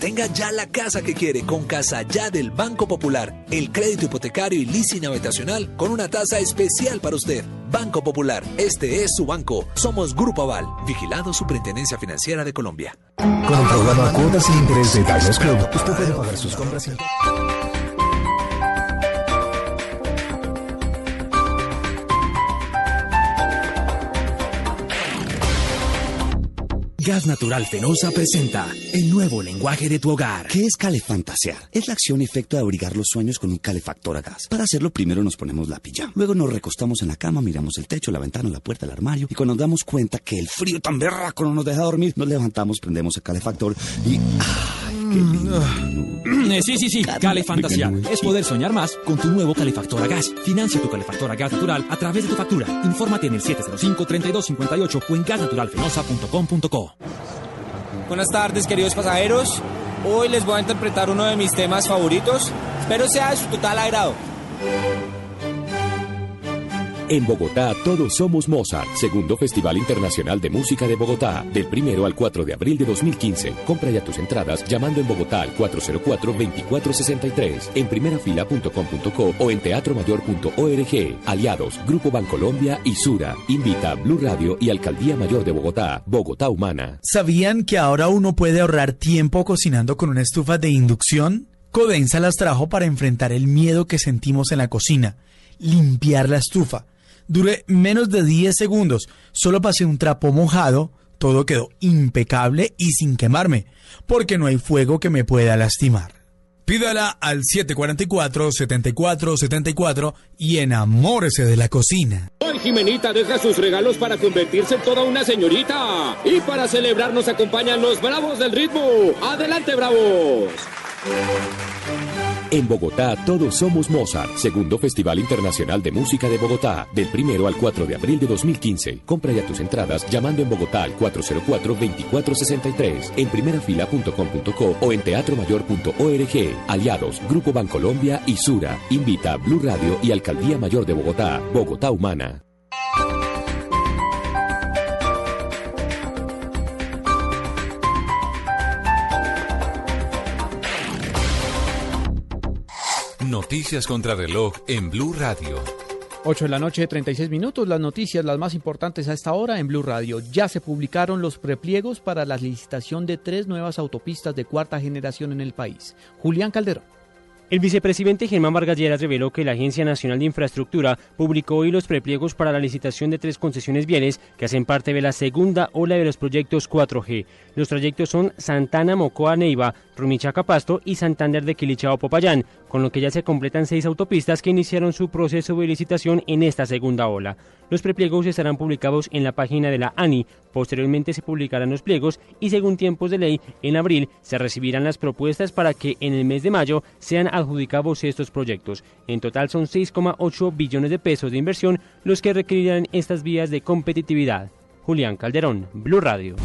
Tenga ya la casa que quiere con Casa Ya del Banco Popular. El crédito hipotecario y leasing habitacional con una tasa especial para usted. Banco Popular, este es su banco. Somos Grupo Aval, vigilado Superintendencia Financiera de Colombia. Con el programa Cuotas sin Interés de Diners Club, usted puede pagar sus compras. Gas Natural Fenosa presenta el nuevo lenguaje de tu hogar. ¿Qué es calefantasear? Es la acción y efecto de abrigar los sueños con un calefactor a gas. Para hacerlo, primero nos ponemos la pijama. Luego nos recostamos en la cama, miramos el techo, la ventana, la puerta, el armario. Y cuando nos damos cuenta que el frío tan berraco no nos deja dormir, nos levantamos, prendemos el calefactor y. Eh, Sí, sí, sí, Calefantasia. Es poder soñar más con tu nuevo calefactor a gas. Financia tu calefactor a gas natural a través de tu factura. Infórmate en el 705-3258 o en gasnaturalfenosa.com.co. Buenas tardes, queridos pasajeros. Hoy les voy a interpretar uno de mis temas favoritos. Espero sea de su total agrado. En Bogotá todos somos Mozart, segundo Festival Internacional de Música de Bogotá, del primero al 4 de abril de 2015. Compra ya tus entradas llamando en Bogotá al 404-2463, en primerafila.com.co o en teatromayor.org. Aliados, Grupo Bancolombia y Sura. Invita Blue Radio y Alcaldía Mayor de Bogotá, Bogotá Humana. ¿Sabían que ahora uno puede ahorrar tiempo cocinando con una estufa de inducción? Codensa las trajo para enfrentar el miedo que sentimos en la cocina. Limpiar la estufa. Duré menos de 10 segundos. Solo pasé un trapo mojado. Todo quedó impecable y sin quemarme, porque no hay fuego que me pueda lastimar. Pídala al 744-7474 y enamórese de la cocina. Hoy Jimenita deja sus regalos para convertirse en toda una señorita. Y para celebrar nos acompañan los Bravos del Ritmo. ¡Adelante, Bravos! En Bogotá todos somos Mozart, segundo Festival Internacional de Música de Bogotá, del primero al 4 de abril de 2015. Compra ya tus entradas llamando en Bogotá al 404-2463, en primerafila.com.co o en teatromayor.org. Aliados, Grupo Bancolombia y Sura. Invita Blue Radio y Alcaldía Mayor de Bogotá, Bogotá Humana. Noticias contra reloj en Blue Radio. 8 de la noche, 36 minutos. Las noticias, las más importantes a esta hora en Blue Radio. Ya se publicaron los prepliegos para la licitación de tres nuevas autopistas de cuarta generación en el país. Julián Calderón. El vicepresidente Germán Vargas Lleras reveló que la Agencia Nacional de Infraestructura publicó hoy los prepliegos para la licitación de tres concesiones viales que hacen parte de la segunda ola de los proyectos 4G. Los trayectos son Santana, Mocoa, Neiva, Rumichaca, Pasto y Santander de Quilichao, Popayán, con lo que ya se completan seis autopistas que iniciaron su proceso de licitación en esta segunda ola. Los prepliegos estarán publicados en la página de la ANI. Posteriormente se publicarán los pliegos y según tiempos de ley, en abril se recibirán las propuestas para que en el mes de mayo sean adjudicados estos proyectos. En total son 6,8 billones de pesos de inversión los que requerirán estas vías de competitividad. Julián Calderón, Blue Radio.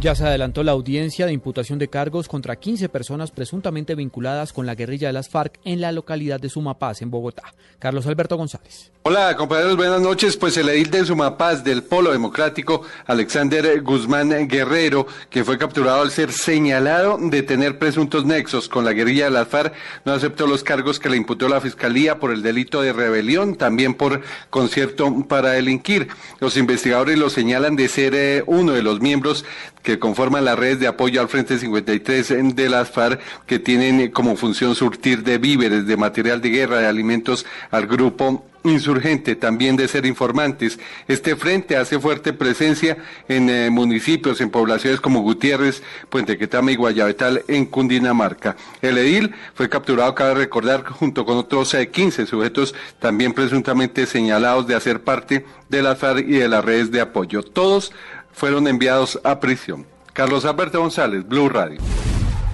Ya se adelantó la audiencia de imputación de cargos contra 15 personas presuntamente vinculadas con la guerrilla de las FARC en la localidad de Sumapaz, en Bogotá. Carlos Alberto González. Hola compañeros, buenas noches. Pues el edil de Sumapaz del Polo Democrático, Alexander Guzmán Guerrero, que fue capturado al ser señalado de tener presuntos nexos con la guerrilla de las FARC, no aceptó los cargos que le imputó la Fiscalía por el delito de rebelión, también por concierto para delinquir. Los investigadores lo señalan de ser eh, uno de los miembros que conforman las redes de apoyo al Frente 53 de las FARC, que tienen como función surtir de víveres, de material de guerra, de alimentos al grupo insurgente, también de ser informantes. Este frente hace fuerte presencia en eh, municipios, en poblaciones como Gutiérrez, Puente Quetama y Guayabetal en Cundinamarca. El edil fue capturado, cabe recordar, junto con otros 15 eh, sujetos también presuntamente señalados de hacer parte de las FARC y de las redes de apoyo. Todos fueron enviados a prisión. Carlos Alberto González, Blue Radio.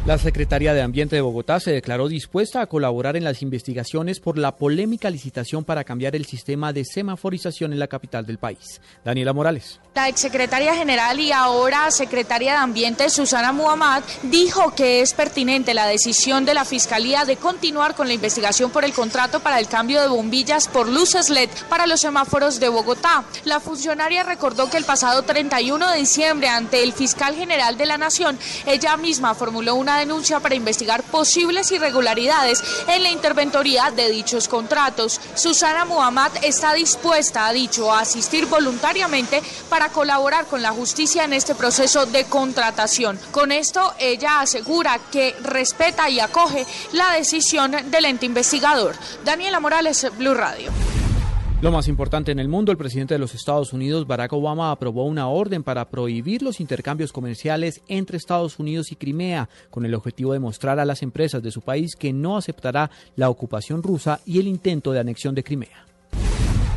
La Secretaría de Ambiente de Bogotá se declaró dispuesta a colaborar en las investigaciones por la polémica licitación para cambiar el sistema de semaforización en la capital del país. Daniela Morales. La exsecretaria general y ahora secretaria de Ambiente, Susana Muhammad, dijo que es pertinente la decisión de la Fiscalía de continuar con la investigación por el contrato para el cambio de bombillas por luces LED para los semáforos de Bogotá. La funcionaria recordó que el pasado 31 de diciembre, ante el fiscal general de la Nación, ella misma formuló una denuncia para investigar posibles irregularidades en la interventoría de dichos contratos. Susana Muhammad está dispuesta, ha dicho, a asistir voluntariamente para colaborar con la justicia en este proceso de contratación. Con esto, ella asegura que respeta y acoge la decisión del ente investigador. Daniela Morales, Blue Radio. Lo más importante en el mundo, el presidente de los Estados Unidos, Barack Obama, aprobó una orden para prohibir los intercambios comerciales entre Estados Unidos y Crimea, con el objetivo de mostrar a las empresas de su país que no aceptará la ocupación rusa y el intento de anexión de Crimea.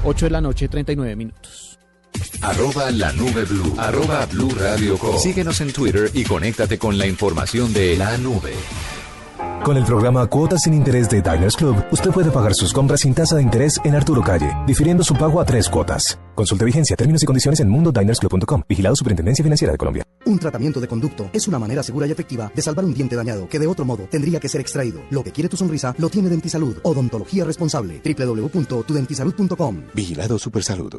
8 de la noche, 39 minutos. Arroba la nube blue. Arroba blue radio Síguenos en Twitter y conéctate con la información de la nube. Con el programa Cuotas sin Interés de Diners Club, usted puede pagar sus compras sin tasa de interés en Arturo Calle, difiriendo su pago a tres cuotas. Consulte vigencia, términos y condiciones en mundodinersclub.com. Vigilado Superintendencia Financiera de Colombia. Un tratamiento de conducto es una manera segura y efectiva de salvar un diente dañado que de otro modo tendría que ser extraído. Lo que quiere tu sonrisa lo tiene Dentisalud. Odontología responsable. www.tudentisalud.com. Vigilado Supersalud.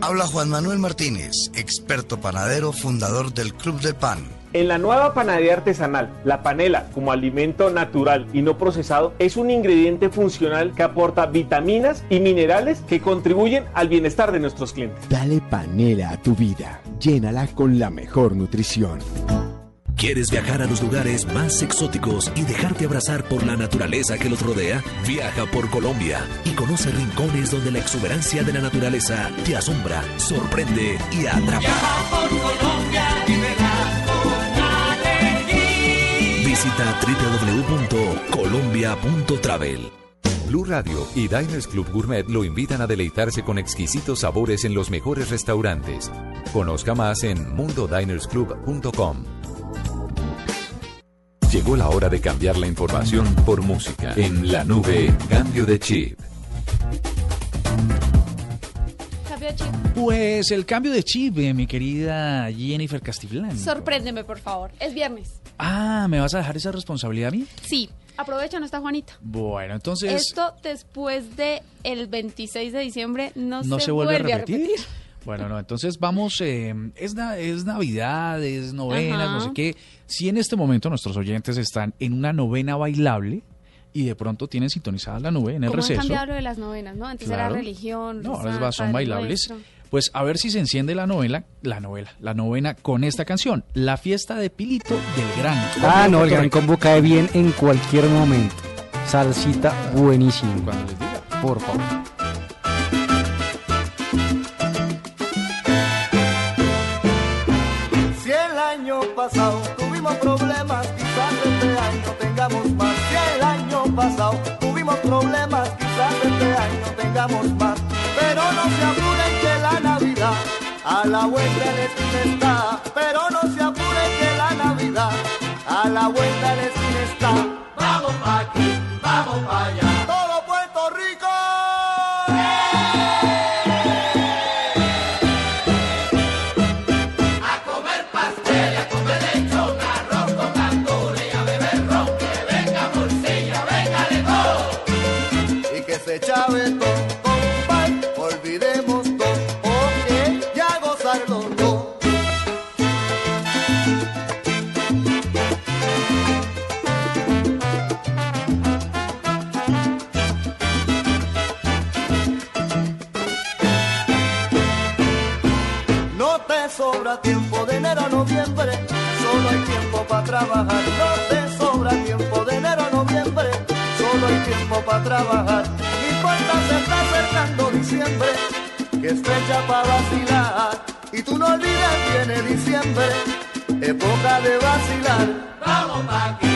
Habla Juan Manuel Martínez, experto panadero, fundador del Club del Pan. En la nueva panadería artesanal, la panela como alimento natural y no procesado es un ingrediente funcional que aporta vitaminas y minerales que contribuyen al bienestar de nuestros clientes. Dale panela a tu vida, llénala con la mejor nutrición. ¿Quieres viajar a los lugares más exóticos y dejarte abrazar por la naturaleza que los rodea? Viaja por Colombia y conoce rincones donde la exuberancia de la naturaleza te asombra, sorprende y atrapa. Visita www.colombia.travel. Blue Radio y Diners Club Gourmet lo invitan a deleitarse con exquisitos sabores en los mejores restaurantes. Conozca más en mundodinersclub.com. Llegó la hora de cambiar la información por música. En la nube, cambio de chip. Cambio de chip. Pues el cambio de chip, eh, mi querida Jennifer Castiglione. Sorpréndeme, por favor. Es viernes. Ah, ¿me vas a dejar esa responsabilidad a mí? Sí. Aprovecha, no está Juanita. Bueno, entonces... Esto después de el 26 de diciembre no, ¿No se, se vuelve a repetir? Bueno, no, entonces vamos, eh, es, na- es Navidad, es novenas, no sé qué. Si en este momento nuestros oyentes están en una novena bailable y de pronto tienen sintonizada la nube en el ¿Cómo han receso, cambiado lo de las novenas, no? Antes Claro. era religión, no, ahora son bailables. Nuestro. Pues a ver si se enciende la novela, la novela, la novena con esta canción, La fiesta de Pilito del Gran. Ah, no, el gran combo cae bien en cualquier momento. Salsita buenísimo. Cuando les diga. Por favor. Si el año pasado tuvimos problemas, quizás este año tengamos más. Si el año pasado tuvimos problemas, quizás este año tengamos más. Pero no se apuren a la vuelta de la esquina está. Pero no se apuren que la Navidad a la vuelta de la esquina está. Vamos pa' aquí, vamos pa' allá. Todo Puerto Rico. A comer pastel, a comer lechón, arroz con gandules y a beber ron. Que venga morcilla, venga de todo. Y que se chave sobra tiempo de enero a noviembre, solo hay tiempo para trabajar. No te sobra tiempo de enero a noviembre, solo hay tiempo para trabajar. No importa, se está acercando diciembre, que es fecha para vacilar. Y tú no olvides, viene diciembre, época de vacilar. Vamos pa' aquí,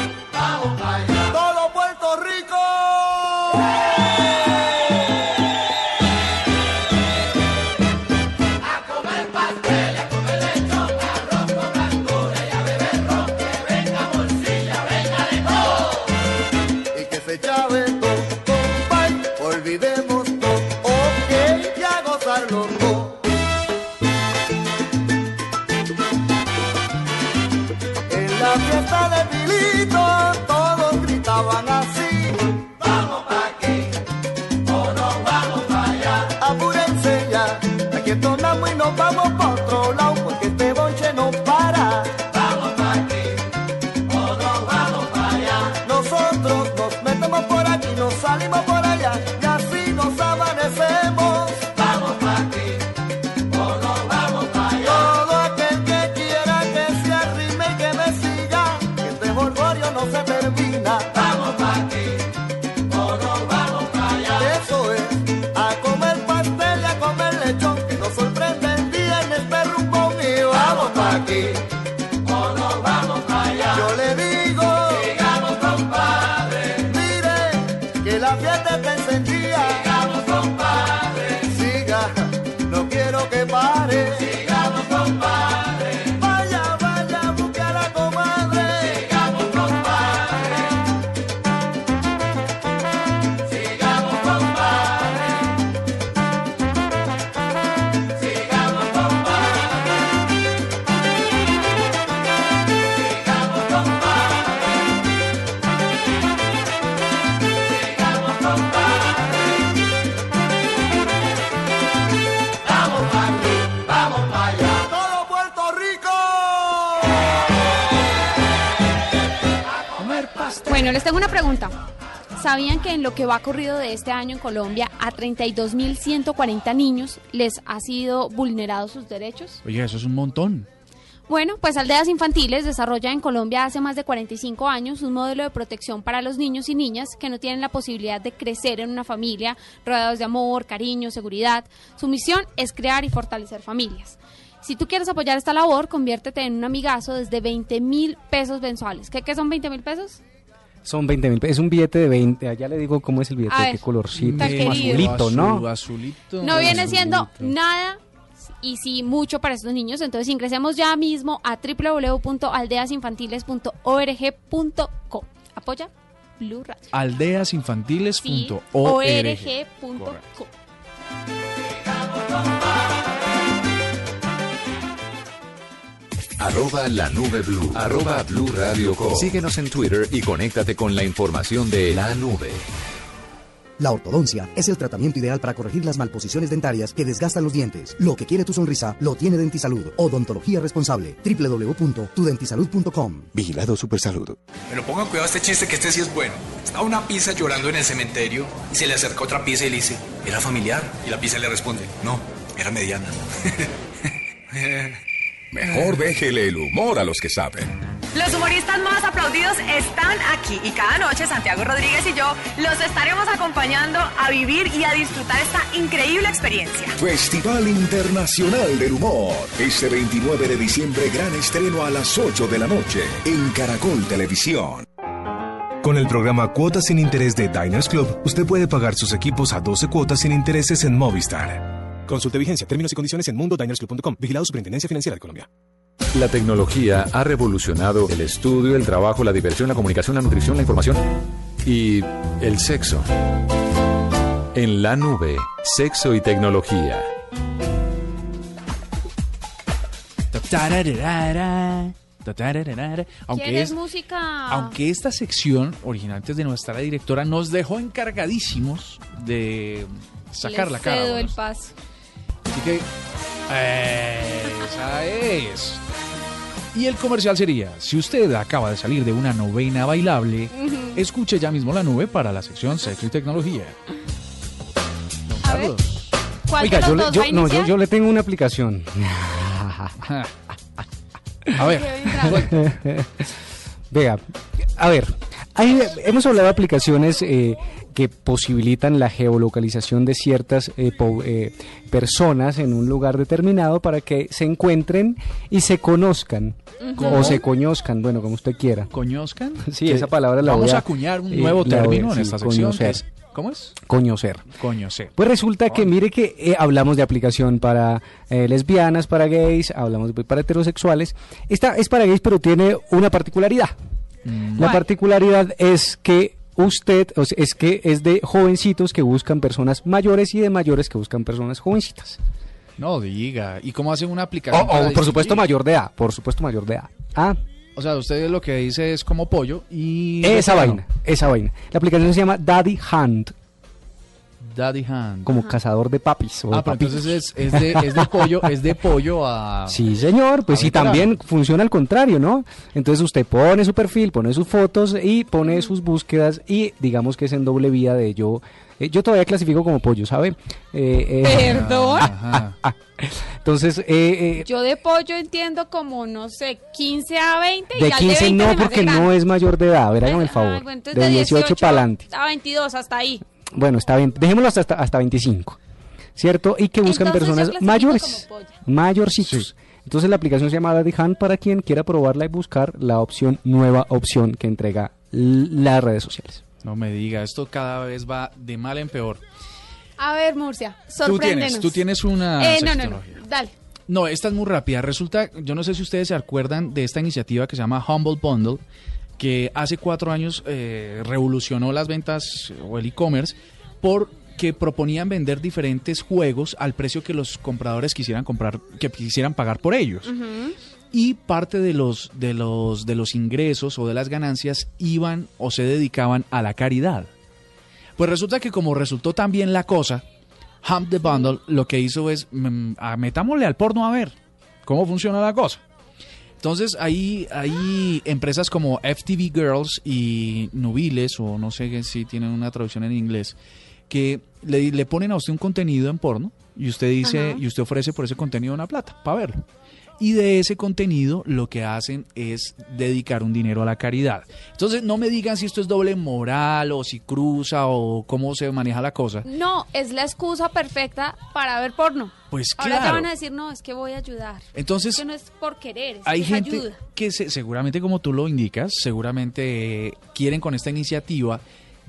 les tengo una pregunta. ¿Sabían que en lo que va corrido de este año en Colombia a 32.140 niños les ha sido vulnerados sus derechos? Oye, eso es un montón. Bueno, pues Aldeas Infantiles desarrolla en Colombia hace más de 45 años un modelo de protección para los niños y niñas que no tienen la posibilidad de crecer en una familia rodeados de amor, cariño, seguridad. Su misión es crear y fortalecer familias. Si tú quieres apoyar esta labor, conviértete en un amigazo desde 20 mil pesos mensuales. ¿Qué, qué son 20 mil pesos? Son 20 mil. Es un billete de 20. Allá le digo cómo es el billete, A qué ver, colorcito. tan Es como querido. azulito, ¿no? azulito. No viene siendo nada y sí mucho para estos niños. Entonces ingresemos ya mismo a www.aldeasinfantiles.org.co. Apoya Blue Radio. Sí, Aldeasinfantiles.org. org.co. Arroba la nube blue. Arroba blue radio com. Síguenos en Twitter y conéctate con la información de la nube. La ortodoncia es el tratamiento ideal para corregir las malposiciones dentarias que desgastan los dientes. Lo que quiere tu sonrisa lo tiene Dentisalud. Odontología responsable. www.tudentisalud.com. Vigilado Supersalud. Pero pongan cuidado a este chiste que este sí es bueno. Estaba una pizza llorando en el cementerio y se le acerca otra pizza y le dice, ¿era familiar? Y la pizza le responde, no, era mediana. Mejor déjele el humor a los que saben. Los humoristas más aplaudidos están aquí y cada noche Santiago Rodríguez y yo los estaremos acompañando a vivir y a disfrutar esta increíble experiencia. Festival Internacional del Humor. Este 29 de diciembre, gran estreno a las 8 de la noche en Caracol Televisión. Con el programa Cuotas sin Interés de Diners Club, usted puede pagar sus equipos a 12 cuotas sin intereses en Movistar. Consulte vigencia, términos y condiciones en mundodinersclub.com. Vigilado Superintendencia Financiera de Colombia. La tecnología ha revolucionado el estudio, el trabajo, la diversión, la comunicación, la nutrición, la información y el sexo. En la nube, sexo y tecnología. Aunque ¿Quieres es, música? aunque esta sección original de nuestra directora nos dejó encargadísimos de sacar Les la cara. cedo el paso. Así que esa es. Y el comercial sería, si usted acaba de salir de una novena bailable, escuche ya mismo la nube para la sección Sexo y Tecnología. Don Carlos. ¿cuál Oiga, de los yo, le- dos yo- va a no, yo, yo le tengo una aplicación. A ver. Vea, a ver, hay- hemos hablado de aplicaciones eh, que posibilitan la geolocalización de ciertas eh, po- eh, personas en un lugar determinado para que se encuentren y se conozcan. ¿Cómo? O se coñozcan, bueno, como usted quiera. ¿Coñozcan? Sí, Que esa palabra la Vamos voy a a acuñar un eh, nuevo término en sí, esta sección. que coñocer. es- ¿Cómo es? Coñocer. Coñocer. Pues resulta que mire que eh, hablamos de aplicación para eh, lesbianas, para gays, hablamos de- para heterosexuales. Esta es para gays, pero tiene una particularidad. Mm. La particularidad es que usted, o sea, es que es de jovencitos que buscan personas mayores y de mayores que buscan personas jovencitas. No diga. ¿Y cómo hacen una aplicación? por supuesto mayor de edad, por supuesto mayor de edad. Ah, O sea, usted lo que dice es como pollo y... esa vaina, esa vaina. La aplicación se llama Daddy Hand, Daddy Hand. como cazador de papis. o Ah, pero papitos. entonces es, es de, es de pollo, es de pollo a... Sí, señor, pues sí, también funciona al contrario, ¿no? Entonces usted pone su perfil, pone sus fotos y pone sus búsquedas y digamos que es en doble vía de yo. eh, yo todavía clasifico como pollo, ¿sabe? Eh, eh, ¿Perdón? Entonces, eh, eh, Yo de pollo entiendo como, no sé, 15 a 20. y de el 15 20 no, porque no es mayor de edad. A ver, hágame el Ah, favor. bueno, entonces De 18 para adelante. a 22, hasta ahí. Bueno, está bien. Dejémoslo hasta, hasta 25. ¿Cierto? Y que buscan Entonces personas mayores. Mayorcitos. Entonces la aplicación se llama Daddy Hand para quien quiera probarla y buscar la opción, nueva opción que entrega las redes sociales. No me diga, esto cada vez va de mal en peor. A ver, Murcia, Tú sorpréndenos. tienes, tú tienes una... Eh, no, no, no, dale. No, esta es muy rápida. Resulta, yo no sé si ustedes se acuerdan de esta iniciativa que se llama Humble Bundle, que hace cuatro años eh, revolucionó las ventas o el e-commerce porque proponían vender diferentes juegos al precio que los compradores quisieran comprar, que quisieran pagar por ellos. Y parte de los, de los, de los ingresos o de las ganancias iban o se dedicaban a la caridad. Pues resulta que como resultó tan bien la cosa, Hump the Bundle lo que hizo es, mm, metámosle al porno a ver cómo funciona la cosa. Entonces ahí hay empresas como FTV Girls y Nubiles, o no sé si tienen una traducción en inglés, que le, le ponen a usted un contenido en porno y usted dice, Ajá. y usted ofrece por ese contenido una plata para verlo. Y de ese contenido lo que hacen es dedicar un dinero a la caridad. Entonces no me digan si esto es doble moral o si cruza o cómo se maneja la cosa. No, es la excusa perfecta para ver porno. Pues Ahora te claro. van a decir, no, es que voy a ayudar. Entonces, Es que no es por querer, es Hay que gente ayuda. que se- seguramente, como tú lo indicas, seguramente eh, quieren con esta iniciativa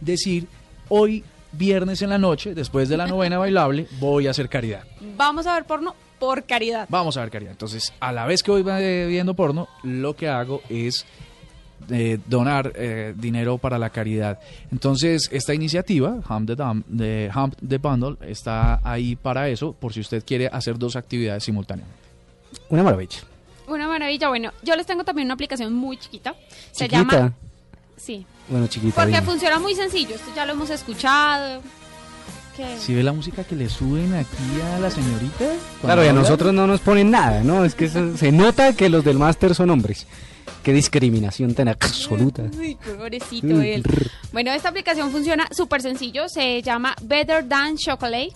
decir, hoy viernes en la noche, después de la novena bailable, voy a hacer caridad. Vamos a ver porno por caridad. Vamos a ver caridad. Entonces, a la vez que voy eh, viendo porno, lo que hago es eh, donar eh, dinero para la caridad. Entonces, esta iniciativa, Hump the, de Hump the Bundle, está ahí para eso, por si usted quiere hacer dos actividades simultáneamente. Una maravilla. Una maravilla. Bueno, yo les tengo también una aplicación muy chiquita. Se Chiquita. llama... Sí. Bueno, chiquita. Porque dime. funciona muy sencillo. Esto ya lo hemos escuchado. ¿Qué? Si ve la música que le suben aquí a la señorita. Claro, y a nosotros no nos ponen nada, ¿no? Es que se, se nota que los del máster son hombres. Qué discriminación tan absoluta. Uy, pobrecito él. Bueno, esta aplicación funciona súper sencillo. Se llama Better Than Chocolate.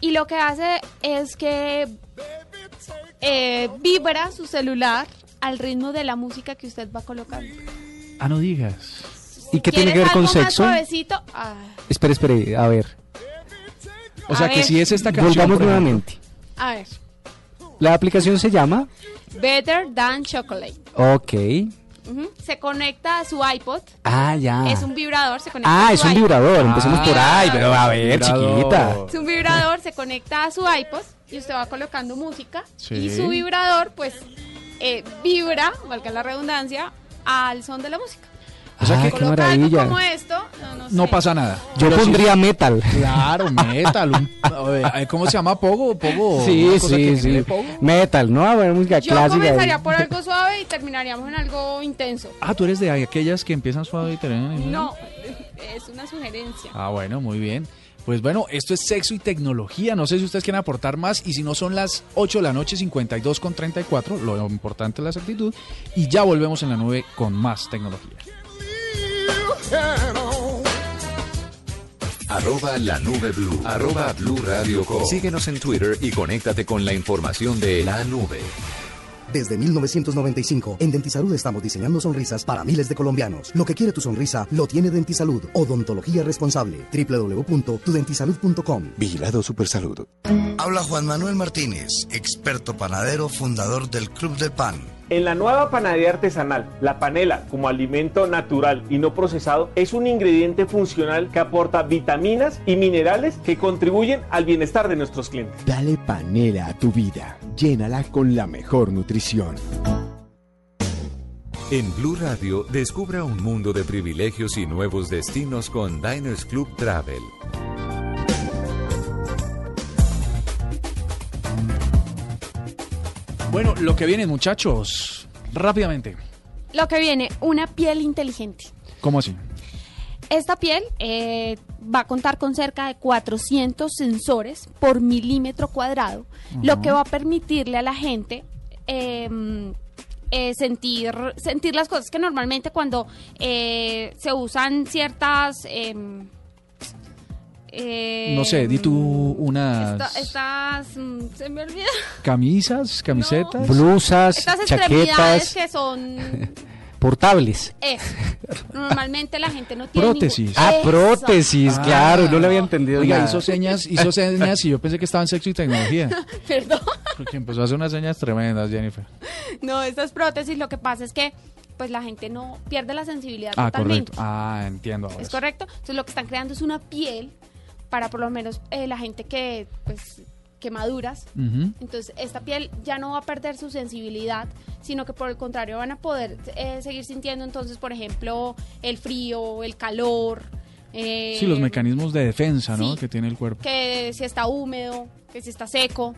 Y lo que hace es que eh, vibra su celular al ritmo de la música que usted va colocando. Ah, no digas. ¿Y qué tiene que ¿Quieres ver con algo más sexo? suavecito? Ah, Espere, espere, a ver. O sea A que ver. si es esta canción. Volvamos nuevamente. a ver. La aplicación se llama. Better Than Chocolate. Ok. Se conecta a su iPod. Ah, ya. Es un vibrador, se conecta Ah, a es su un iPod. vibrador. Empecemos por ahí, pero a ver, Vibrador. chiquita. Es un vibrador, se conecta a su iPod y usted va colocando música Sí. y su vibrador pues eh, vibra, valga la redundancia, al son de la música. O sea que- qué Coloca algo maravilla. como esto, no, no No sé. pasa nada. Yo Pero sí- pondría metal. Claro, metal. un- ¿Cómo se llama? ¿Pogo? ¿Pogo? Sí, sí, sí. pogo. Metal, ¿no? A ver, música Yo clásica. comenzaría por algo suave y terminaríamos en algo intenso. Ah, tú eres de aquellas que empiezan suave y terminan. No, es una sugerencia. Ah, bueno, muy bien. Pues bueno, esto es sexo y tecnología. No sé si ustedes quieren aportar más. Y si no, son las 8 de la noche, 52 con 34. Lo importante es la exactitud. Y ya volvemos en la nube con más tecnología. Arroba la nube blue. Arroba blue radio com. Síguenos en Twitter y conéctate con la información de la nube. Desde 1995, en Dentisalud estamos diseñando sonrisas para miles de colombianos. Lo que quiere tu sonrisa, lo tiene Dentisalud. Odontología responsable. www.tudentisalud.com. Vigilado Supersalud. Habla Juan Manuel Martínez, experto panadero, fundador del Club del Pan. En la nueva panadería artesanal, la panela como alimento natural y no procesado es un ingrediente funcional que aporta vitaminas y minerales que contribuyen al bienestar de nuestros clientes. Dale panela a tu vida. Llénala con la mejor nutrición. En Blue Radio, descubra un mundo de privilegios y nuevos destinos con Diners Club Travel. Bueno, lo que viene, muchachos. Rápidamente. Lo que viene, una piel inteligente. ¿Cómo así? Esta piel eh, va a contar con cerca de 400 sensores por milímetro cuadrado, lo que va a permitirle a la gente eh, eh, sentir, sentir las cosas que normalmente cuando eh, se usan ciertas... em, eh, No sé, di tú unas esta- estas... mm, se me olvida. camisas, camisetas. Blusas, Estas extremidades chaquetas, que son... portables. Eso. Normalmente la gente no tiene... Prótesis. ningún- Ah, Eso. prótesis, claro, no le había entendido Oiga, nada. hizo señas, hizo señas y yo pensé que estaba en sexo y tecnología. Perdón. Porque empezó a hacer unas señas tremendas, Jennifer. No, estas prótesis lo que pasa es que pues la gente no pierde la sensibilidad Ah, totalmente. correcto. Ah, entiendo ahora. ¿Es correcto? Entonces lo que están creando es una piel para por lo menos eh, la gente que pues quemaduras. Ujú. Entonces esta piel ya no va a perder su sensibilidad, sino que por el contrario van a poder eh, seguir sintiendo entonces, por ejemplo, el frío, el calor. eh, Sí, los mecanismos de defensa, ¿no? sí. Que tiene el cuerpo. que si está húmedo, que si está seco.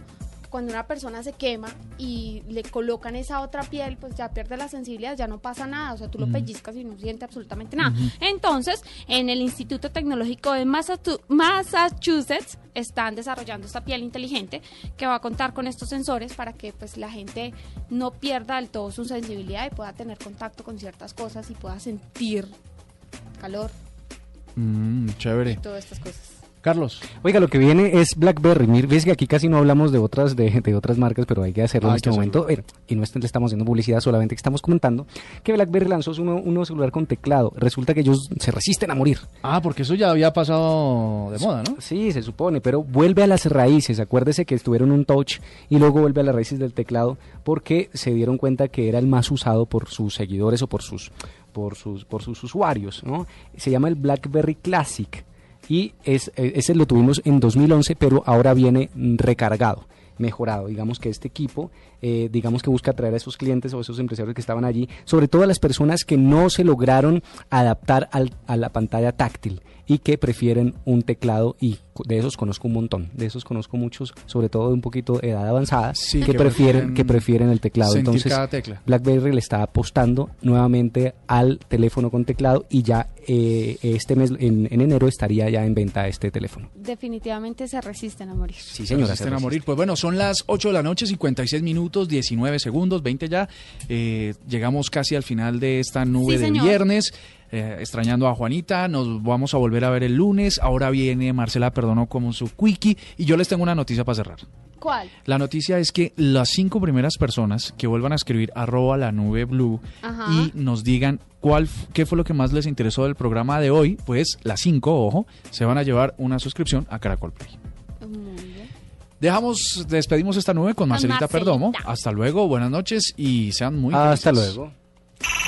Cuando una persona se quema y le colocan esa otra piel, pues ya pierde la sensibilidad, ya no pasa nada, o sea, tú lo pellizcas y no siente absolutamente nada. Entonces, en el Instituto Tecnológico de Massachusetts están desarrollando esta piel inteligente que va a contar con estos sensores para que pues la gente no pierda del todo su sensibilidad y pueda tener contacto con ciertas cosas y pueda sentir calor Mm, y chévere. todas estas cosas. Carlos. Oiga, lo que viene es BlackBerry. Ves que aquí casi no hablamos de otras de, de otras marcas, pero hay que hacerlo Ah, en este momento. Eh, Y no le estamos haciendo publicidad, solamente que estamos comentando que BlackBerry lanzó su nuevo, un nuevo celular con teclado. Resulta que ellos se resisten a morir. Ah, porque eso ya había pasado de moda, ¿no? Sí, se supone, pero vuelve a las raíces. Acuérdese que estuvieron un touch y luego vuelve a las raíces del teclado porque se dieron cuenta que era el más usado por sus seguidores o por sus por sus por sus usuarios, ¿no? Se llama el BlackBerry Classic y es eh, ese lo tuvimos en 2011, pero ahora viene recargado mejorado. Digamos que este equipo, eh, digamos que busca atraer a esos clientes o esos empresarios que estaban allí, sobre todo a las personas que no se lograron adaptar al- a la pantalla táctil y que prefieren un teclado y de esos conozco un montón, de esos conozco muchos, sobre todo de un poquito de edad avanzada, Sí, que, que prefieren que prefieren el teclado. Entonces, cada tecla. BlackBerry le está apostando nuevamente al teléfono con teclado y ya eh, este mes en, en enero estaría ya en venta este teléfono. Definitivamente se resisten a morir. Sí, Se señora. resisten se a morir. Pues bueno, son las 8 de la noche, 56 minutos, 19 segundos, 20 ya. Eh, llegamos casi al final de esta nube Sí, de señor. viernes. Eh, extrañando a Juanita. Nos vamos a volver a ver el lunes. Ahora viene Marcela Perdono como su quickie. Y yo les tengo una noticia para cerrar. ¿Cuál? La noticia es que las cinco primeras personas que vuelvan a escribir arroba la nube blue Ajá. y nos digan cuál, qué fue lo que más les interesó del programa de hoy, pues las cinco, ojo, se van a llevar una suscripción a Caracol Play. Dejamos, despedimos esta nube con Marcelita Marcelita. Perdomo. Hasta luego, buenas noches y sean muy Hasta felices. luego.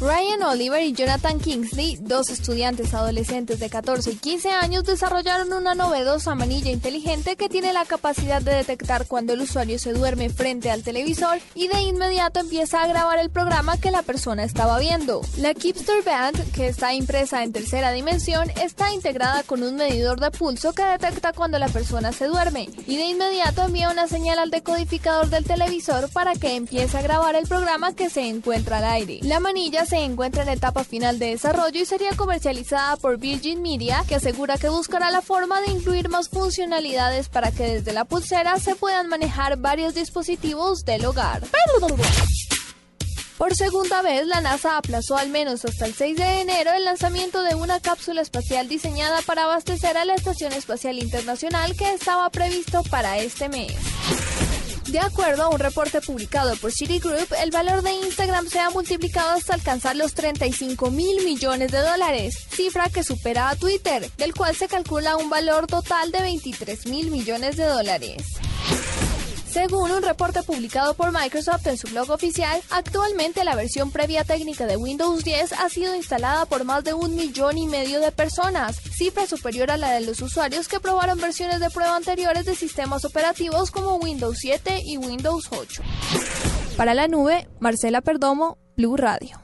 Ryan Oliver y Jonathan Kingsley, dos estudiantes adolescentes de 14 y 15 años, desarrollaron una novedosa manilla inteligente que tiene la capacidad de detectar cuando el usuario se duerme frente al televisor y de inmediato empieza a grabar el programa que la persona estaba viendo. La Kipster Band, que está impresa en tercera dimensión, está integrada con un medidor de pulso que detecta cuando la persona se duerme y de inmediato envía una señal al decodificador del televisor para que empiece a grabar el programa que se encuentra al aire. La manilla se encuentra en etapa final de desarrollo y sería comercializada por Virgin Media, que asegura que buscará la forma de incluir más funcionalidades para que desde la pulsera se puedan manejar varios dispositivos del hogar. Por segunda vez, la NASA aplazó al menos hasta el 6 de enero el lanzamiento de una cápsula espacial diseñada para abastecer a la Estación Espacial Internacional que estaba previsto para este mes. De acuerdo a un reporte publicado por Citigroup, el valor de Instagram se ha multiplicado hasta alcanzar los 35 mil millones de dólares, cifra que supera a Twitter, del cual se calcula un valor total de 23 mil millones de dólares. Según un reporte publicado por Microsoft en su blog oficial, actualmente la versión previa técnica de Windows 10 ha sido instalada por más de un millón y medio de personas, cifra superior a la de los usuarios que probaron versiones de prueba anteriores de sistemas operativos como Windows 7 y Windows 8. Para la nube, Marcela Perdomo, Blue Radio.